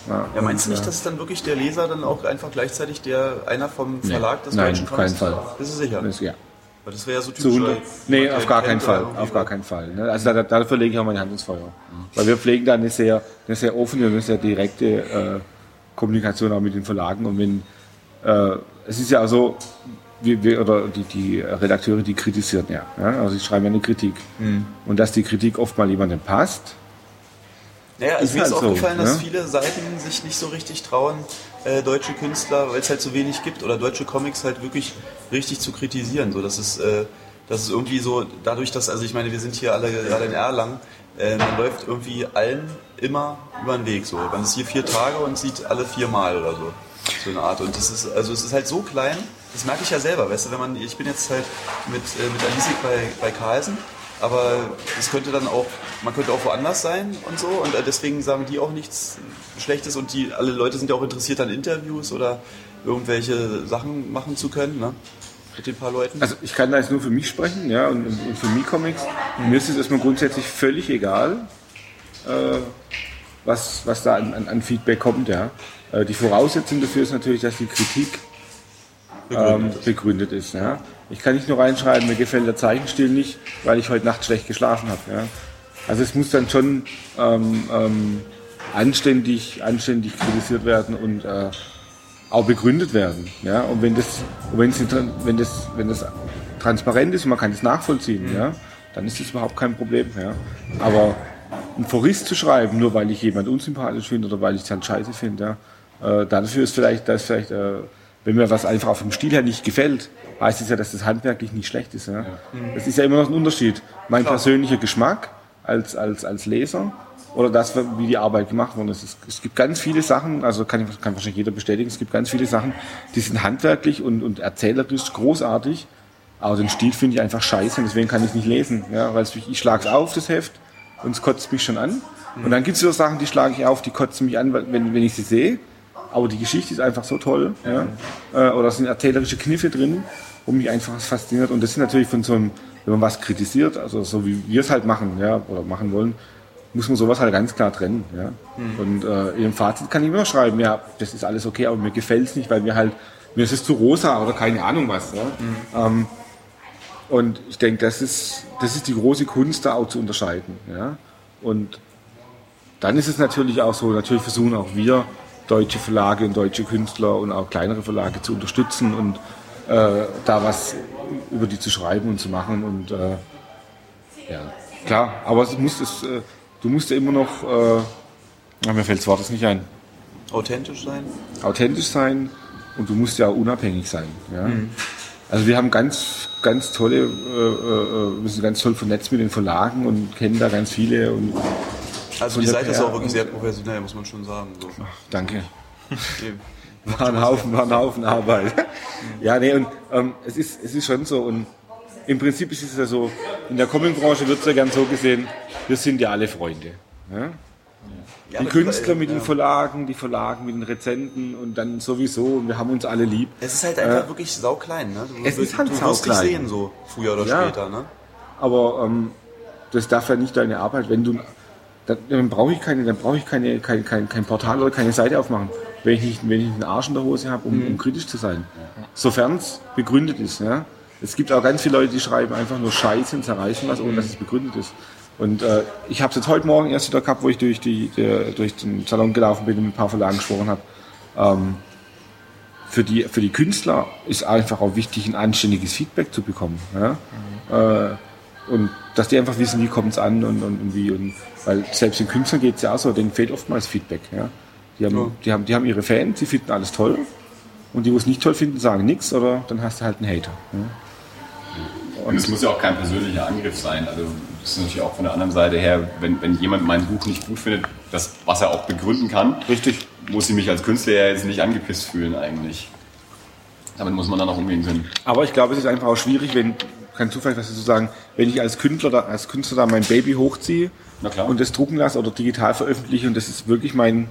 Ja, Ja, meinst du nicht, äh, dass dann wirklich der Leser dann auch einfach gleichzeitig der einer vom Nee. Verlag des Nein, deutschen auf keinen Comics Fall. ist? Bist du sicher? das, ja. Weil das wäre ja so Zu typisch. 100? weil Nee, auf gar kennt keinen oder Fall. Auf gar keinen Fall. Also da, dafür lege ich auch meine Hand ins Feuer. Weil wir pflegen da eine sehr, eine sehr offene und eine sehr direkte äh, Kommunikation auch mit den Verlagen. Und wenn äh, es ist ja auch so, wir, wir, oder die, die Redakteure, die kritisieren ja. ja? Also sie schreiben ja eine Kritik. Mhm. Und dass die Kritik oft mal jemandem passt, Naja, also Ist mir ist halt so, aufgefallen, dass ne? viele Seiten sich nicht so richtig trauen, äh, deutsche Künstler, weil es halt so wenig gibt, oder deutsche Comics halt wirklich richtig zu kritisieren. So, das ist, äh, das ist irgendwie so, dadurch, dass, also ich meine, wir sind hier alle gerade in Erlangen, äh, man läuft irgendwie allen immer über den Weg. So. Man ist hier vier Tage und sieht alle viermal oder so. So eine Art. Und das ist, also es ist halt so klein, das merke ich ja selber, weißt du, wenn man, ich bin jetzt halt mit, äh, mit Alisik bei, bei Carlsen, aber es könnte dann auch, man könnte auch woanders sein und so und äh, deswegen sagen die auch nichts Schlechtes und die, alle Leute sind ja auch interessiert an Interviews oder irgendwelche Sachen machen zu können, ne? Mit den paar Leuten. Also ich kann da jetzt nur für mich sprechen, ja, und, und für Mi-Comics. Mir ist es erstmal grundsätzlich völlig egal, äh, was, was da an, an, an Feedback kommt, ja. Äh, die Voraussetzung dafür ist natürlich, dass die Kritik ähm, begründet ist, ja. Ich kann nicht nur reinschreiben, mir gefällt der Zeichenstil nicht, weil ich heute Nacht schlecht geschlafen habe, ja. Also es muss dann schon ähm, ähm, anständig, anständig kritisiert werden und äh, auch begründet werden. Ja? Und wenn das, nicht, tran- wenn das, wenn das transparent ist und man kann es nachvollziehen, ja, dann ist das überhaupt kein Problem. Ja? Aber ein Forist zu schreiben, nur weil ich jemand unsympathisch finde oder weil ich es halt scheiße finde, ja, äh, dafür ist vielleicht, ist vielleicht, äh, wenn mir was einfach auf dem Stil her nicht gefällt, heißt es ja, dass das handwerklich nicht schlecht ist. Ja? Das ist ja immer noch ein Unterschied. Mein persönlicher Geschmack als, als, als Leser oder das, wie die Arbeit gemacht worden ist. Es, es gibt ganz viele Sachen, also kann, ich, kann wahrscheinlich jeder bestätigen, es gibt ganz viele Sachen, die sind handwerklich und, und erzählerisch großartig, aber den Stil finde ich einfach scheiße und deswegen kann ich es nicht lesen. Ja? Weil es, ich schlage es auf, das Heft, und es kotzt mich schon an. Und dann gibt es wieder Sachen, die schlage ich auf, die kotzen mich an, wenn, wenn ich sie sehe. Aber die Geschichte ist einfach so toll. Ja? Äh, Oder es sind erzählerische Kniffe drin, wo mich einfach fasziniert. Und das sind natürlich von so einem, wenn man was kritisiert, also so wie wir es halt machen, ja, oder machen wollen, muss man sowas halt ganz klar trennen. Ja? Und äh, im Fazit kann ich immer schreiben, ja, das ist alles okay, aber mir gefällt es nicht, weil mir halt, mir ist es zu rosa oder keine Ahnung was. Ja? Ähm, und ich denke, das ist, das ist die große Kunst, da auch zu unterscheiden. Ja? Und dann ist es natürlich auch so, natürlich versuchen auch wir, deutsche Verlage und deutsche Künstler und auch kleinere Verlage zu unterstützen und äh, da was über die zu schreiben und zu machen. Und äh, ja, klar, aber es muss es, äh, du musst ja immer noch, äh, mir fällt das Wort jetzt nicht ein, Authentisch sein? authentisch sein und du musst ja auch unabhängig sein. Ja? Also wir haben ganz, ganz tolle, äh, äh, wir sind ganz toll vernetzt mit den Verlagen und kennen da ganz viele und Also die Seite ist auch wirklich sehr professionell, muss man schon sagen. So. danke. Nee. War ein Haufen, war ein Haufen Arbeit. Ja, nee, und ähm, es, ist, es ist schon so. Und im Prinzip ist es ja so, in der Comic-Branche wird es ja gern so gesehen, wir sind ja alle Freunde. Ja? Ja, Die Künstler mit ja. den Verlagen, die Verlagen mit den Rezenten und dann sowieso, und wir haben uns alle lieb. Es ist halt einfach wirklich sauklein, ne? Du, es ist halt du sauklein. sehen, so früher oder später, ne? Aber ähm, das darf ja nicht deine Arbeit, wenn du dann, brauche ich keine, dann brauche ich keine, kein, kein, kein Portal oder keine Seite aufmachen, wenn ich nicht, wenn ich einen Arsch in der Hose habe, um, um kritisch zu sein. Sofern es begründet ist. Ja? Es gibt auch ganz viele Leute, die schreiben einfach nur Scheiße und zerreißen was, ohne dass es begründet ist. Und äh, ich habe es jetzt heute Morgen erst wieder gehabt, wo ich durch, die, der, durch den Salon gelaufen bin und mit ein paar Verlagen gesprochen habe. Ähm, für die, für die Künstler ist einfach auch wichtig, ein anständiges Feedback zu bekommen. Ja? Äh, und dass die einfach wissen, wie kommt es an und, und, und wie. Und, weil selbst den Künstlern geht es ja auch so, denen fehlt oftmals Feedback. Ja? Die, haben, die, haben, die haben ihre Fans, die finden alles toll. Und die, die es nicht toll finden, sagen nichts oder dann hast du halt einen Hater. Ja? Und es muss ja auch kein persönlicher Angriff sein. Also das ist natürlich auch von der anderen Seite her, wenn, wenn jemand mein Buch nicht gut findet, das, was er auch begründen kann, Richtig. muss ich mich als Künstler ja jetzt nicht angepisst fühlen eigentlich. Damit muss man dann auch umgehen können. Aber ich glaube, es ist einfach auch schwierig, wenn, kein Zufall, was dazu sagen, wenn ich als Künstler da, als Künstler da mein Baby hochziehe und das drucken lasse oder digital veröffentliche und das ist wirklich mein,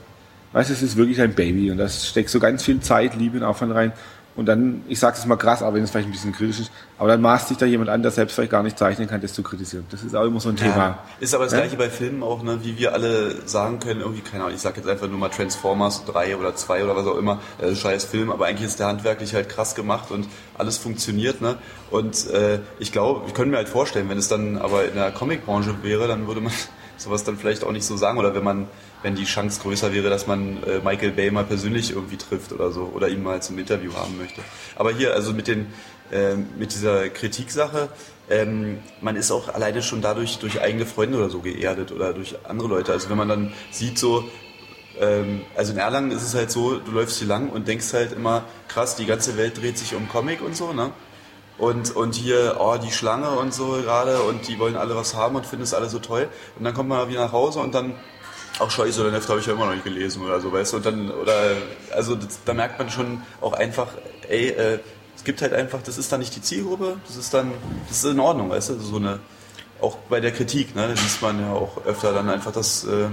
weißt du, es ist wirklich ein Baby und das steckt so ganz viel Zeit, Liebe und Aufwand rein. Und dann, ich sage es mal krass, aber wenn es vielleicht ein bisschen kritisch ist, aber dann maßt sich da jemand an, der selbst vielleicht gar nicht zeichnen kann, das zu kritisieren. Das ist auch immer so ein Thema. Ist aber das Ja? gleiche bei Filmen auch, ne? wie wir alle sagen können, irgendwie, keine Ahnung, ich sag jetzt einfach nur mal Transformers 3 oder 2 oder was auch immer, äh, scheiß Film, aber eigentlich ist der handwerklich halt krass gemacht und alles funktioniert. Ne? Und äh, ich glaube, ich könnte mir halt vorstellen, wenn es dann aber in der Comicbranche wäre, dann würde man sowas dann vielleicht auch nicht so sagen oder wenn man wenn die Chance größer wäre, dass man äh, Michael Bay mal persönlich irgendwie trifft oder so oder ihn mal zum Interview haben möchte. Aber hier, also mit den ähm, mit dieser Kritiksache, ähm, man ist auch alleine schon dadurch durch eigene Freunde oder so geerdet oder durch andere Leute. Also wenn man dann sieht so, ähm, also in Erlangen ist es halt so, du läufst hier lang und denkst halt immer, krass, die ganze Welt dreht sich um Comic und so, ne? Und, und hier, oh, die Schlange und so gerade und die wollen alle was haben und finden es alle so toll. Und dann kommt man wieder nach Hause und dann, ach scheiße, den Heft habe ich ja immer noch nicht gelesen oder so, weißt du? Und dann, oder, also das, da merkt man schon auch einfach, ey, äh, es gibt halt einfach, das ist dann nicht die Zielgruppe, das ist dann, das ist in Ordnung, weißt du? So eine, auch bei der Kritik, ne, da liest man ja auch öfter dann einfach, dass, äh,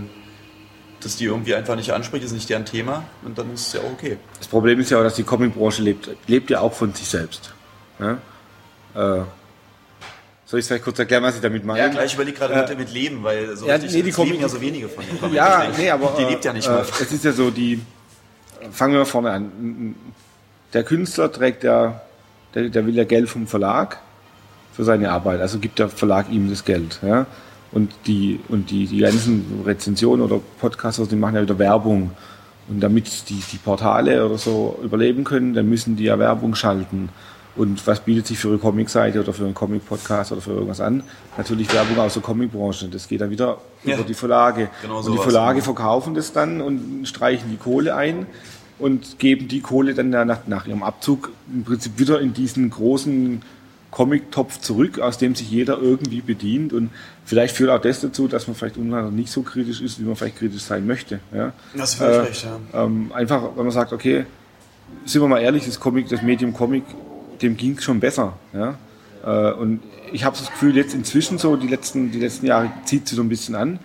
dass die irgendwie einfach nicht anspricht, ist nicht deren Thema und dann ist es ja auch okay. Das Problem ist ja auch, dass die Comicbranche lebt, lebt ja auch von sich selbst. Ja? Äh, soll ich vielleicht kurz erklären, was ich damit meine? Ja, klar, ich überlege gerade Äh, mit, Leben, weil so ja, richtig, nee, die es leben ja so wenige von den. Ja, nee, aber Die äh, lebt ja nicht äh, mal. Es ist ja so, die fangen wir mal vorne an. Der Künstler trägt ja, der, der will ja Geld vom Verlag für seine Arbeit, also gibt der Verlag ihm das Geld. Ja? Und die, und die, die ganzen Rezensionen oder Podcaster, die machen ja wieder Werbung. Und damit die, die Portale oder so überleben können, dann müssen die ja Werbung schalten. Und was bietet sich für eine Comicseite oder für einen Comic-Podcast oder für irgendwas an? Natürlich Werbung aus der Comicbranche. Das geht dann wieder Ja. über die Verlage. Genau und die. Verlage verkaufen das dann und streichen die Kohle ein und geben die Kohle dann nach, nach ihrem Abzug im Prinzip wieder in diesen großen Comic-Topf zurück, aus dem sich jeder irgendwie bedient. Und vielleicht führt auch das dazu, dass man vielleicht untereinander nicht so kritisch ist, wie man vielleicht kritisch sein möchte. Ja? Das ist völlig Äh, recht, ja. Ähm, einfach, wenn man sagt, okay, sind wir mal ehrlich, das Comic, das Medium Comic, dem ging es schon besser. Ja? Äh, und ich habe das Gefühl, jetzt inzwischen so, die letzten, die letzten Jahre zieht sie so ein bisschen an.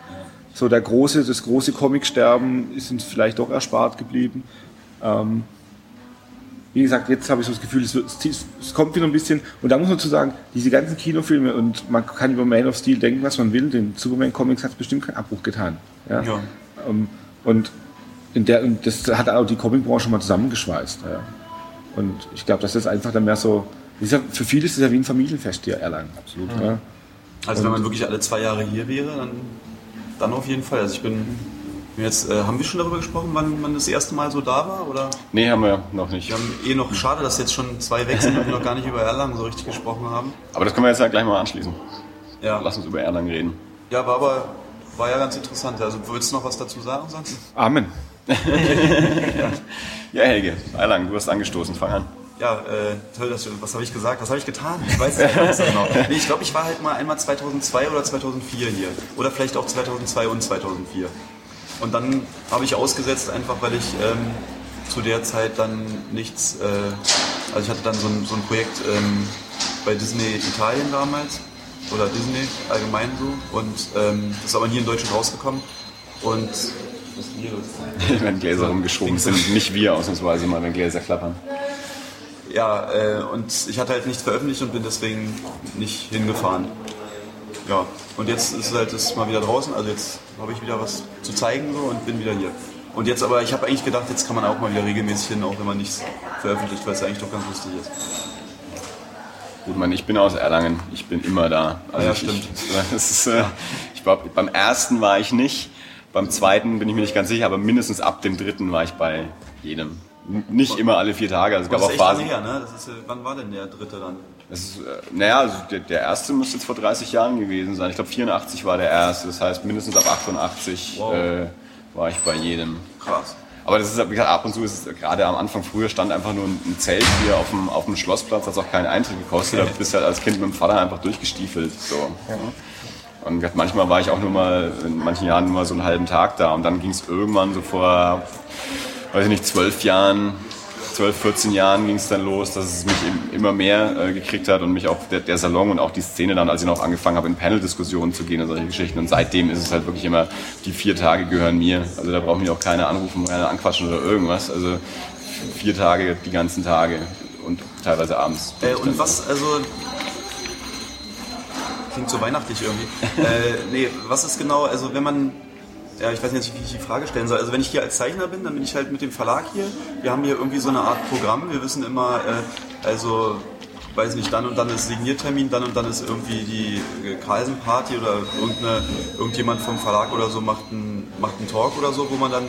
So der große, das große Comic-Sterben ist uns vielleicht doch erspart geblieben. Ähm, wie gesagt, jetzt habe ich so das Gefühl, es, es, es kommt wieder ein bisschen. Und da muss man zu sagen, diese ganzen Kinofilme und man kann über Man of Steel denken, was man will. Den Superman Comics hat es bestimmt keinen Abbruch getan. Ja? Ja. Ähm, und, der, und das hat auch die Comicbranche mal zusammengeschweißt. Ja. Und ich glaube, das ist einfach dann mehr so. gesagt, Für viele ist es ja wie ein Familienfest hier, Erlangen. Absolut. Ja. Also wenn man wirklich alle zwei Jahre hier wäre, dann, dann auf jeden Fall. Also ich bin bin jetzt, äh, haben wir schon darüber gesprochen, wann man das erste Mal so da war? Oder? Nee, haben wir noch nicht. Wir haben eh noch, schade, dass jetzt schon zwei weg sind und wir noch gar nicht über Erlangen so richtig gesprochen haben. Aber das können wir jetzt ja gleich mal anschließen. Ja, Lass uns über Erlangen reden. ja war aber war ja ganz interessant. Also willst du noch was dazu sagen sonst? Amen. Ja, Helge, Erlangen, du hast angestoßen, fang an. Ja, äh, toll, dass du, was habe ich gesagt? Was habe ich getan? Ich weiß nicht so genau. Nee, ich glaube, ich war halt mal einmal 2002 oder 2004 hier. Oder vielleicht auch 2002 und 2004. Und dann habe ich ausgesetzt, einfach weil ich ähm, zu der Zeit dann nichts, äh, also ich hatte dann so ein, so ein Projekt ähm, bei Disney Italien damals, oder Disney allgemein so, und ähm, das ist aber nie in Deutschland rausgekommen. Und Wenn Gläser rumgeschoben sind, nicht wir ausnahmsweise mal, wenn Gläser klappern. Ja, äh, und ich hatte halt nichts veröffentlicht und bin deswegen nicht hingefahren. Ja, und jetzt ist halt das mal wieder draußen, also jetzt habe ich wieder was zu zeigen so und bin wieder hier. Und jetzt aber, ich habe eigentlich gedacht, jetzt kann man auch mal wieder regelmäßig hin, auch wenn man nichts veröffentlicht, weil es eigentlich doch ganz lustig ist. Gut, man, ich bin aus Erlangen, ich bin immer da. Also Ja, ich, stimmt. Ich, das ist, äh, ich war, beim ersten war ich nicht, beim zweiten bin ich mir nicht ganz sicher, aber mindestens ab dem dritten war ich bei jedem. Nicht immer alle vier Tage, also es Das gab ist auch Phasen. her, ne? Das ist, äh, wann war denn der dritte dann? Das ist, äh, naja, also der, der erste müsste jetzt vor 30 Jahren gewesen sein. Ich glaube 84 war der erste, das heißt mindestens ab 88 Wow. äh, war ich bei jedem. Krass. Aber das ist, wie gesagt, ab und zu ist es, gerade am Anfang früher stand einfach nur ein Zelt hier auf dem, auf dem Schlossplatz, hat auch keinen Eintritt gekostet, da bist du halt als Kind mit dem Vater einfach durchgestiefelt. So. Und manchmal war ich auch nur mal, in manchen Jahren nur mal so einen halben Tag da und dann ging es irgendwann so vor, weiß ich nicht, zwölf Jahren, 12, 14 Jahren ging es dann los, dass es mich im- immer mehr äh, gekriegt hat und mich auch der, der Salon und auch die Szene dann, als ich noch angefangen habe, in Panel-Diskussionen zu gehen und solche Geschichten. Und seitdem ist es halt wirklich immer, die vier Tage gehören mir. Also da braucht mich auch keiner anrufen, keiner anquatschen oder irgendwas. Also vier Tage, die ganzen Tage und teilweise abends. Äh, und was, also. Klingt so weihnachtlich irgendwie. äh, nee, was ist genau, also wenn man. Ja, ich weiß nicht, wie ich die Frage stellen soll. Also wenn ich hier als Zeichner bin, dann bin ich halt mit dem Verlag hier. Wir haben hier irgendwie so eine Art Programm. Wir wissen immer, äh, also weiß nicht, dann und dann ist Signiertermin, dann und dann ist irgendwie die äh, Carlsen-Party oder irgendeine, irgendjemand vom Verlag oder so macht einen, macht einen Talk oder so, wo man dann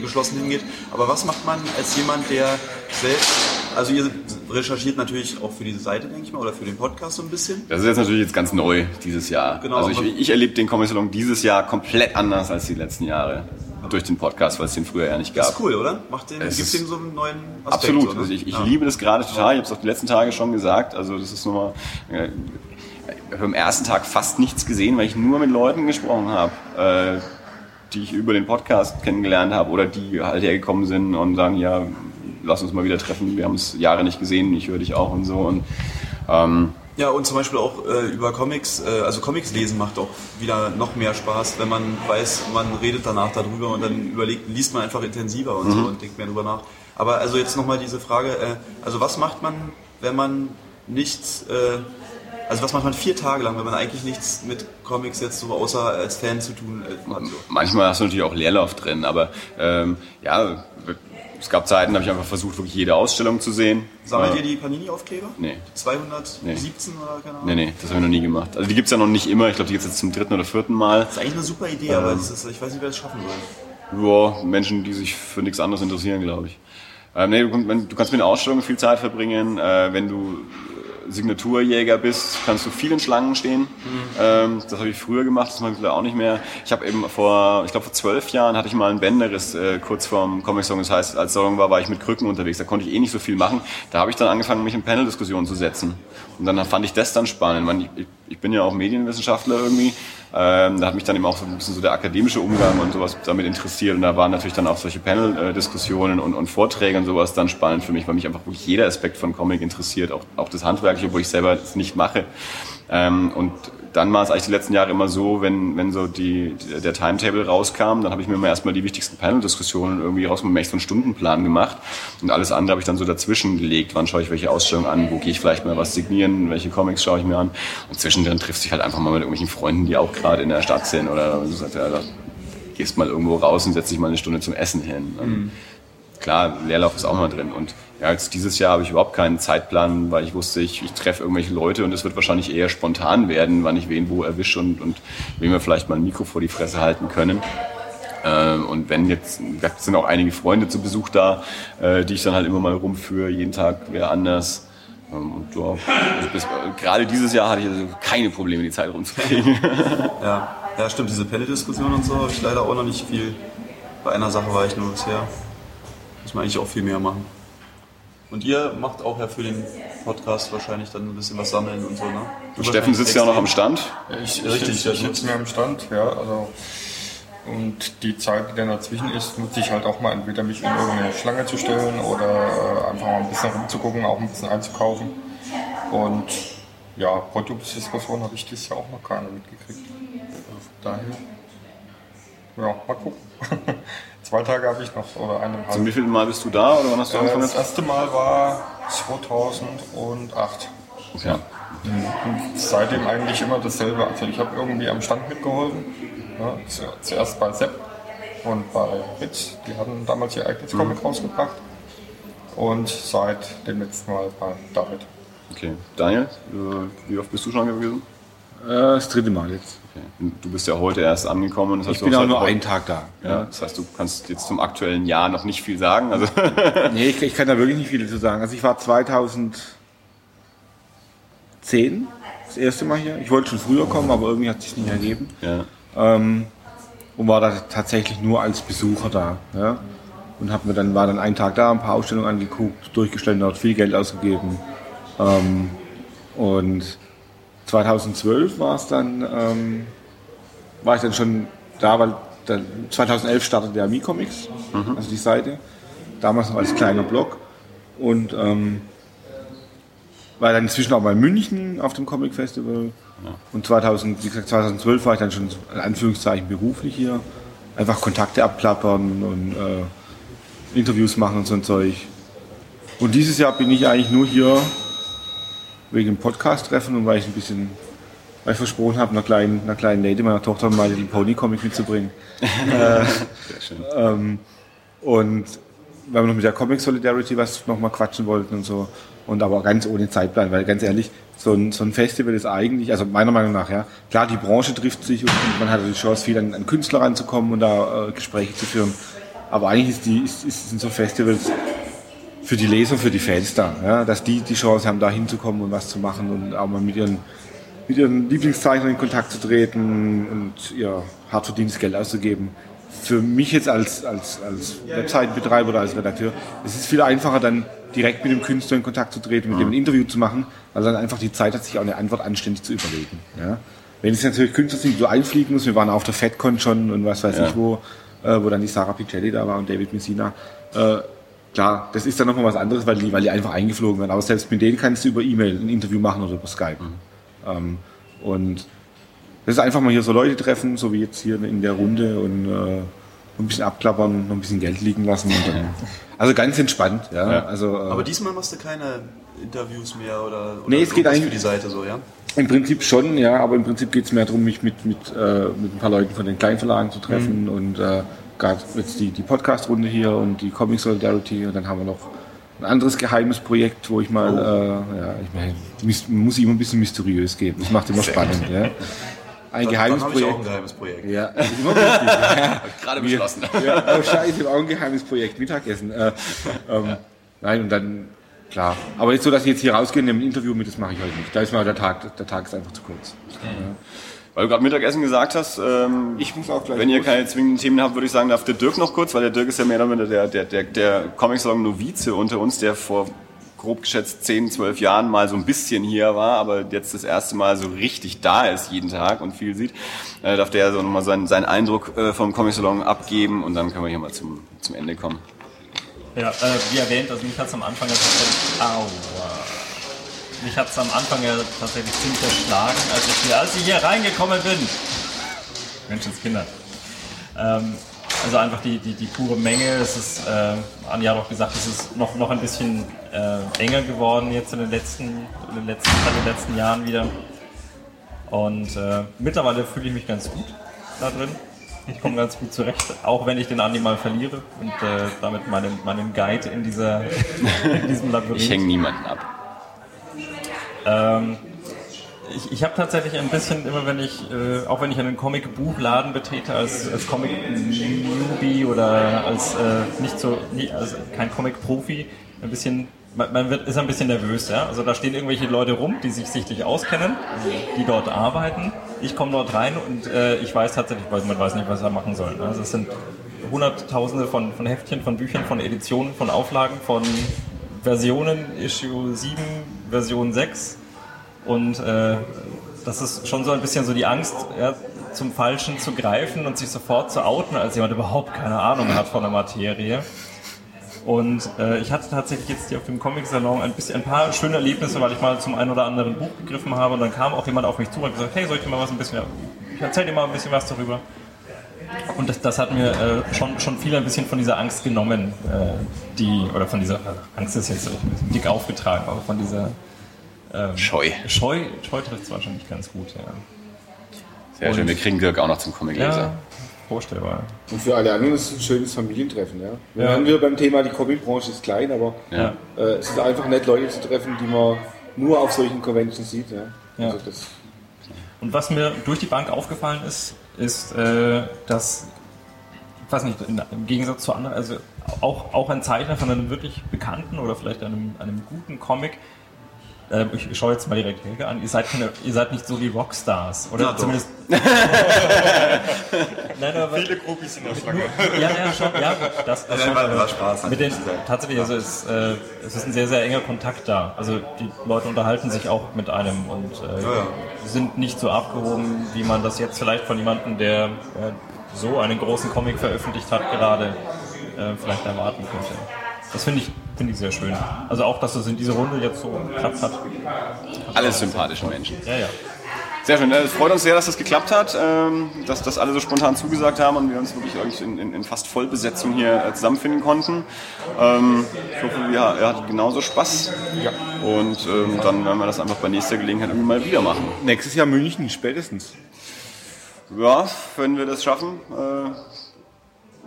geschlossen hingeht. Aber was macht man als jemand, der selbst, also ihr recherchiert natürlich auch für diese Seite, denke ich mal, oder für den Podcast so ein bisschen. Das ist jetzt natürlich jetzt ganz neu dieses Jahr. Genau, also ich, ich erlebe den Comic Salon dieses Jahr komplett anders als die letzten Jahre. Durch den Podcast, weil es den früher ja nicht gab. Das ist cool, oder? Macht den, Es gibt dem so einen neuen Aspekt. Absolut. So, ne? also ich ich Ja. liebe das gerade total. Ich habe es auch die letzten Tage schon gesagt. Also das ist nochmal. Äh, ich habe am ersten Tag fast nichts gesehen, weil ich nur mit Leuten gesprochen habe, äh, die ich über den Podcast kennengelernt habe oder die halt hergekommen sind und sagen, ja, lass uns mal wieder treffen. Wir haben es Jahre nicht gesehen. Ich höre dich auch und so. Und ähm, Ja, und zum Beispiel auch äh, über Comics, äh, also Comics lesen macht auch wieder noch mehr Spaß, wenn man weiß, man redet danach darüber und dann überlegt, liest man einfach intensiver und so und denkt mehr drüber nach. Aber also jetzt nochmal diese Frage, äh, also was macht man, wenn man nichts, äh, also was macht man vier Tage lang, wenn man eigentlich nichts mit Comics jetzt so außer als Fan zu tun äh, hat? So? manchmal hast du natürlich auch Leerlauf drin, aber ähm, ja, es gab Zeiten, da habe ich einfach versucht, wirklich jede Ausstellung zu sehen. Sammelt ihr die Panini-Aufkleber? Nee. 217 oder keine Ahnung? Nee, nee, das habe ich noch nie gemacht. Also die gibt's ja noch nicht immer. Ich glaube, die gibt's jetzt zum dritten oder vierten Mal. Das ist eigentlich eine super Idee, aber das ist, ich weiß nicht, wer das schaffen soll. Ja, Menschen, die sich für nichts anderes interessieren, glaube ich. Ähm, nee, du, du kannst mit den Ausstellungen viel Zeit verbringen. Äh, wenn du Signaturjäger bist, kannst du viel in Schlangen stehen. Ähm, das habe ich früher gemacht, das mache ich leider auch nicht mehr. Ich habe eben vor, ich glaube vor zwölf Jahren hatte ich mal einen Bänderriss äh, kurz vorm Comic Song. Das heißt, als Salon war, war ich mit Krücken unterwegs. Da konnte ich eh nicht so viel machen. Da habe ich dann angefangen, mich in Panel-Diskussionen zu setzen. Und dann fand ich das dann spannend. Ich, ich bin ja auch Medienwissenschaftler irgendwie. Ähm, da hat mich dann eben auch so ein bisschen so der akademische Umgang und sowas damit interessiert. Und da waren natürlich dann auch solche Panel-Diskussionen und, und Vorträge und sowas dann spannend für mich, weil mich einfach wirklich jeder Aspekt von Comic interessiert, auch, auch das Handwerkliche, obwohl ich selber das nicht mache. Ähm, und dann war es eigentlich die letzten Jahre immer so, wenn, wenn so die, der Timetable rauskam, dann habe ich mir immer erstmal die wichtigsten Panel-Diskussionen irgendwie raus mit echt so einen Stundenplan gemacht. Und alles andere habe ich dann so dazwischen gelegt. Wann schaue ich welche Ausstellungen an? Wo gehe ich vielleicht mal was signieren? Welche Comics schaue ich mir an? Und zwischendrin trifft sich halt einfach mal mit irgendwelchen Freunden, die auch gerade in der Stadt sind. Oder du sagst, ja, da gehst mal irgendwo raus und setzt dich mal eine Stunde zum Essen hin. Und Klar, Leerlauf ist auch mal drin. Und ja, jetzt dieses Jahr habe ich überhaupt keinen Zeitplan, weil ich wusste, ich, ich treffe irgendwelche Leute und es wird wahrscheinlich eher spontan werden, wann ich wen wo erwische und, und wem wir vielleicht mal ein Mikro vor die Fresse halten können. Ähm, und wenn jetzt, da sind auch einige Freunde zu Besuch da, äh, die ich dann halt immer mal rumführe, jeden Tag wer anders. Ähm, und ja, also bis, gerade dieses Jahr hatte ich also keine Probleme, die Zeit rumzukriegen. Ja, ja stimmt, diese Panel-Diskussion und so habe ich leider auch noch nicht viel. Bei einer Sache war ich nur bisher. Muss man eigentlich auch viel mehr machen. Und ihr macht auch ja für den Podcast wahrscheinlich dann ein bisschen was sammeln und so, ne? Du Steffen sitzt ja noch am Stand. Ich, ich, Richtig, ich, ja, ich sitze mir am Stand, ja, also und die Zeit, die dann dazwischen ist, nutze ich halt auch mal entweder mich in irgendeine Schlange zu stellen oder äh, einfach mal ein bisschen rumzugucken, auch ein bisschen einzukaufen. Und ja, Podiumsdiskussion habe ich dieses Jahr auch noch keine mitgekriegt. Also von daher, ja, mal gucken. Zwei Tage habe ich noch oder eineinhalb. Zum wievielten Mal bist du da oder wann hast du Äh, angefangen? das erste Mal war 2008. Ja. Und seitdem eigentlich immer dasselbe. Also ich habe irgendwie am Stand mitgeholfen. Ja, zu- zuerst bei Sepp und bei Ritz. Die hatten damals ihr eigenes Comic rausgebracht. Und seit dem letzten Mal bei David. Okay. Daniel, äh, wie oft bist du schon gewesen? Äh, das dritte Mal jetzt. Okay. Du bist ja heute erst angekommen. Das heißt, Ich bin auch halt nur einen Tag da. Ja, das heißt, du kannst jetzt zum aktuellen Jahr noch nicht viel sagen. Also, Nee, ich, ich kann da wirklich nicht viel dazu sagen. Also ich war 2010 das erste Mal hier. Ich wollte schon früher kommen, aber irgendwie hat es sich nicht ergeben. ja. Ähm, und war da tatsächlich nur als Besucher da. Ja? Und hab mir dann, war dann einen Tag da, ein paar Ausstellungen angeguckt, durchgeschlendert, viel Geld ausgegeben. Ähm, und 2012 war es dann, ähm, war ich dann schon da, weil dann 2011 startete der Mi-Comics, also die Seite. Damals noch als kleiner Blog. Und ähm, war dann inzwischen auch mal in München auf dem Comic Festival. Und 2000, wie gesagt, 2012 war ich dann schon in Anführungszeichen beruflich hier. Einfach Kontakte abklappern und äh, Interviews machen und so ein Zeug. Und dieses Jahr bin ich eigentlich nur hier wegen dem Podcast-Treffen und weil ich ein bisschen, weil ich versprochen habe, einer kleinen, einer kleinen Lady, meiner Tochter, mal die Pony-Comic mitzubringen. äh, ähm, und weil wir noch mit der Comic Solidarity was noch mal quatschen wollten und so. Und aber ganz ohne Zeitplan, weil ganz ehrlich, so ein, so ein Festival ist eigentlich, also meiner Meinung nach, ja, klar, die Branche trifft sich und, und man hat die Chance, viel an, an Künstler ranzukommen und da äh, Gespräche zu führen. Aber eigentlich ist die, ist, ist, sind so Festivals für die Leser, für die Fans da, ja, dass die die Chance haben, da hinzukommen und was zu machen und auch mal mit ihren, mit ihren Lieblingszeichnern in Kontakt zu treten und ihr hart verdientes Geld auszugeben. Für mich jetzt als, als, als Webseitenbetreiber oder als Redakteur, es ist viel einfacher dann direkt mit dem Künstler in Kontakt zu treten, mit dem ein Interview zu machen, weil dann einfach die Zeit hat, sich auch eine Antwort anständig zu überlegen. Ja. Wenn es natürlich Künstler sind, die du einfliegen musst, wir waren auf der FedCon schon und was weiß Ja. ich wo, äh, wo dann die Sarah Piccelli da war und David Messina. Äh, klar, das ist dann nochmal was anderes, weil die, weil die einfach eingeflogen werden. Aber selbst mit denen kannst du über E-Mail ein Interview machen oder über Skype. Ähm, und das ist einfach mal hier so Leute treffen, so wie jetzt hier in der Runde und äh, ein bisschen abklappern, noch ein bisschen Geld liegen lassen. Dann, also ganz entspannt, ja. Ja. Also, äh, Aber diesem machst du keine Interviews mehr oder, oder Nee, es geht eigentlich- für die Seite so, ja? Im Prinzip schon, ja, aber im Prinzip geht es mehr darum, mich mit, mit, äh, mit ein paar Leuten von den Kleinverlagen zu treffen und äh, jetzt die, die Podcast-Runde hier und die Comic Solidarity und dann haben wir noch ein anderes geheimes Projekt, wo ich mal, Oh. äh, ja, ich meine, muss immer ein bisschen mysteriös geben. Das macht immer spannend. Ja. Ein geheimes Dann ich auch ein Projekt. geheimes Projekt. Ja, ist immer wichtig. ja. Gerade beschlossen. Ja, oh Scheiße, ich habe auch ein geheimes Projekt, Mittagessen. Äh, ähm, nein, und dann, klar. Aber jetzt so, dass ich jetzt hier rausgehe und ein Interview mit, das mache ich heute nicht. Da ist mal der Tag, der Tag ist einfach zu kurz. Weil du gerade Mittagessen gesagt hast, ähm, Ich muss auch gleich wenn ihr los. keine zwingenden Themen habt, würde ich sagen, darf der Dirk noch kurz, weil der Dirk ist ja mehr oder weniger der, der, der, der Comic-Salon-Novize unter uns, der vor grob geschätzt 10, 12 Jahren mal so ein bisschen hier war, aber jetzt das erste Mal so richtig da ist jeden Tag und viel sieht, äh, darf der so nochmal seinen, seinen Eindruck äh, vom Comic-Salon abgeben und dann können wir hier mal zum, zum Ende kommen. Ja, äh, wie erwähnt, also mich hat es am Anfang tatsächlich. Aua. Mich hat es am Anfang ja tatsächlich ziemlich erschlagen, als ich hier, als ich hier reingekommen bin. Menschenskinder. Ähm, also einfach die, die, die pure Menge. Es ist, äh, Anja hat auch gesagt, es ist noch, noch ein bisschen äh, enger geworden jetzt in den letzten, in den letzten, in den letzten Jahren wieder. Und äh, mittlerweile fühle ich mich ganz gut da drin. Ich komme ganz gut zurecht, auch wenn ich den Andi mal verliere und äh, damit meinen, meinen Guide in, dieser, in diesem Labyrinth. Ich hänge niemanden ab. Ähm, ich ich habe tatsächlich ein bisschen, immer wenn ich, äh, auch wenn ich einen Comic-Buchladen betrete, als, als Comic-Newbie oder als äh, nicht so, nie, als kein Comic-Profi, ein bisschen, man, man wird, ist ein bisschen nervös, ja. Also da stehen irgendwelche Leute rum, die sich sichtlich auskennen, die dort arbeiten. Ich komme dort rein und äh, ich weiß tatsächlich, weil man weiß nicht, was er machen soll. Also es sind Hunderttausende von, von Heftchen, von Büchern, von Editionen, von Auflagen, von Versionen, Issue 7, Version 6. Und äh, das ist schon so ein bisschen so die Angst, ja, zum Falschen zu greifen und sich sofort zu outen, als jemand überhaupt keine Ahnung hat von der Materie. Und äh, ich hatte tatsächlich jetzt hier auf dem Comic-Salon ein, ein paar schöne Erlebnisse, weil ich mal zum einen oder anderen Buch gegriffen habe und dann kam auch jemand auf mich zu und hat gesagt, hey, soll ich dir mal was ein bisschen, ich erzähl dir mal ein bisschen was darüber. Und das, das hat mir äh, schon, schon viel ein bisschen von dieser Angst genommen, äh, die, oder von dieser, Angst ist jetzt ein bisschen dick aufgetragen, aber von dieser ähm, Scheu. Scheu, Scheu trifft es wahrscheinlich ganz gut, ja. Sehr schön, wir kriegen Dirk auch noch zum Comic-Leser. Ja, vorstellbar. Und für alle anderen ist es ein schönes Familientreffen. Ja. Wir waren wir beim Thema, die Comicbranche ist klein, aber Ja. äh, es ist einfach nett, Leute zu treffen, die man nur auf solchen Conventions sieht. Ja. Ja. Also das, Und was mir durch die Bank aufgefallen ist, ist, äh, dass, ich weiß nicht, im Gegensatz zu anderen, also auch, auch ein Zeichner von einem wirklich bekannten oder vielleicht einem, einem guten Comic, äh, ich schaue jetzt mal direkt Helge an, ihr seid, keine, ihr seid nicht so wie Rockstars. Oder Na zumindest. Nein, aber, Viele Groupies in der Schlange. ja, ja, schon, ja, das, das schon, war- war Spaß, Mit den, tatsächlich, also es, äh, es ist ein sehr, sehr enger Kontakt da. Also die Leute unterhalten sich auch mit einem und äh, ja. sind nicht so abgehoben, wie man das jetzt vielleicht von jemandem, der äh, so einen großen Comic veröffentlicht hat, gerade äh, vielleicht erwarten könnte. Das finde ich, finde ich sehr schön. Also auch, dass es in dieser Runde jetzt so geklappt hat. Alles sympathische Menschen. Ja, ja. Sehr schön. Es freut uns sehr, dass das geklappt hat, ähm, dass das alle so spontan zugesagt haben und wir uns wirklich eigentlich in, in, in fast Vollbesetzung hier äh, zusammenfinden konnten. Ähm, ich hoffe, ihr, hattet genauso Spaß. Ja. Und ähm, dann werden wir das einfach bei nächster Gelegenheit irgendwie mal wieder machen. nächstes Jahr München, spätestens. Ja, wenn wir das schaffen.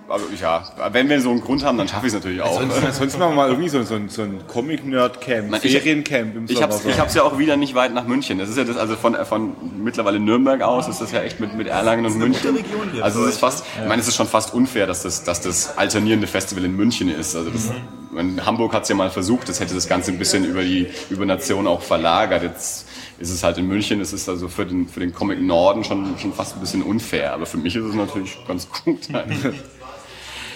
Äh, aber ja, wenn wir so einen Grund haben, dann schaffe ich es natürlich auch. Sonst, sonst machen wir mal irgendwie so, so, ein- so ein Comic-Nerd-Camp, Feriencamp im Ich Sommer. hab's, so. ich hab's ja auch wieder nicht weit nach München. Das ist ja das, also von, von mittlerweile Nürnberg aus ist das ja echt mit, mit Erlangen und München. gute Region hier also es ist fast, ich meine, es ist schon fast unfair, dass das, dass das alternierende Festival in München ist. Also das, in Hamburg hat's ja mal versucht, das hätte das Ganze ein bisschen über die, über Nation auch verlagert. Jetzt ist es halt in München, es ist also für den, für den Comic Norden schon, schon fast ein bisschen unfair. Aber für mich ist es natürlich ganz gut.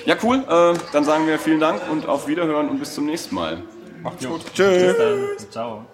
Ja, cool. Äh, dann sagen wir vielen Dank und auf Wiederhören und bis zum nächsten Mal. Macht's gut. Bis dann. Ciao.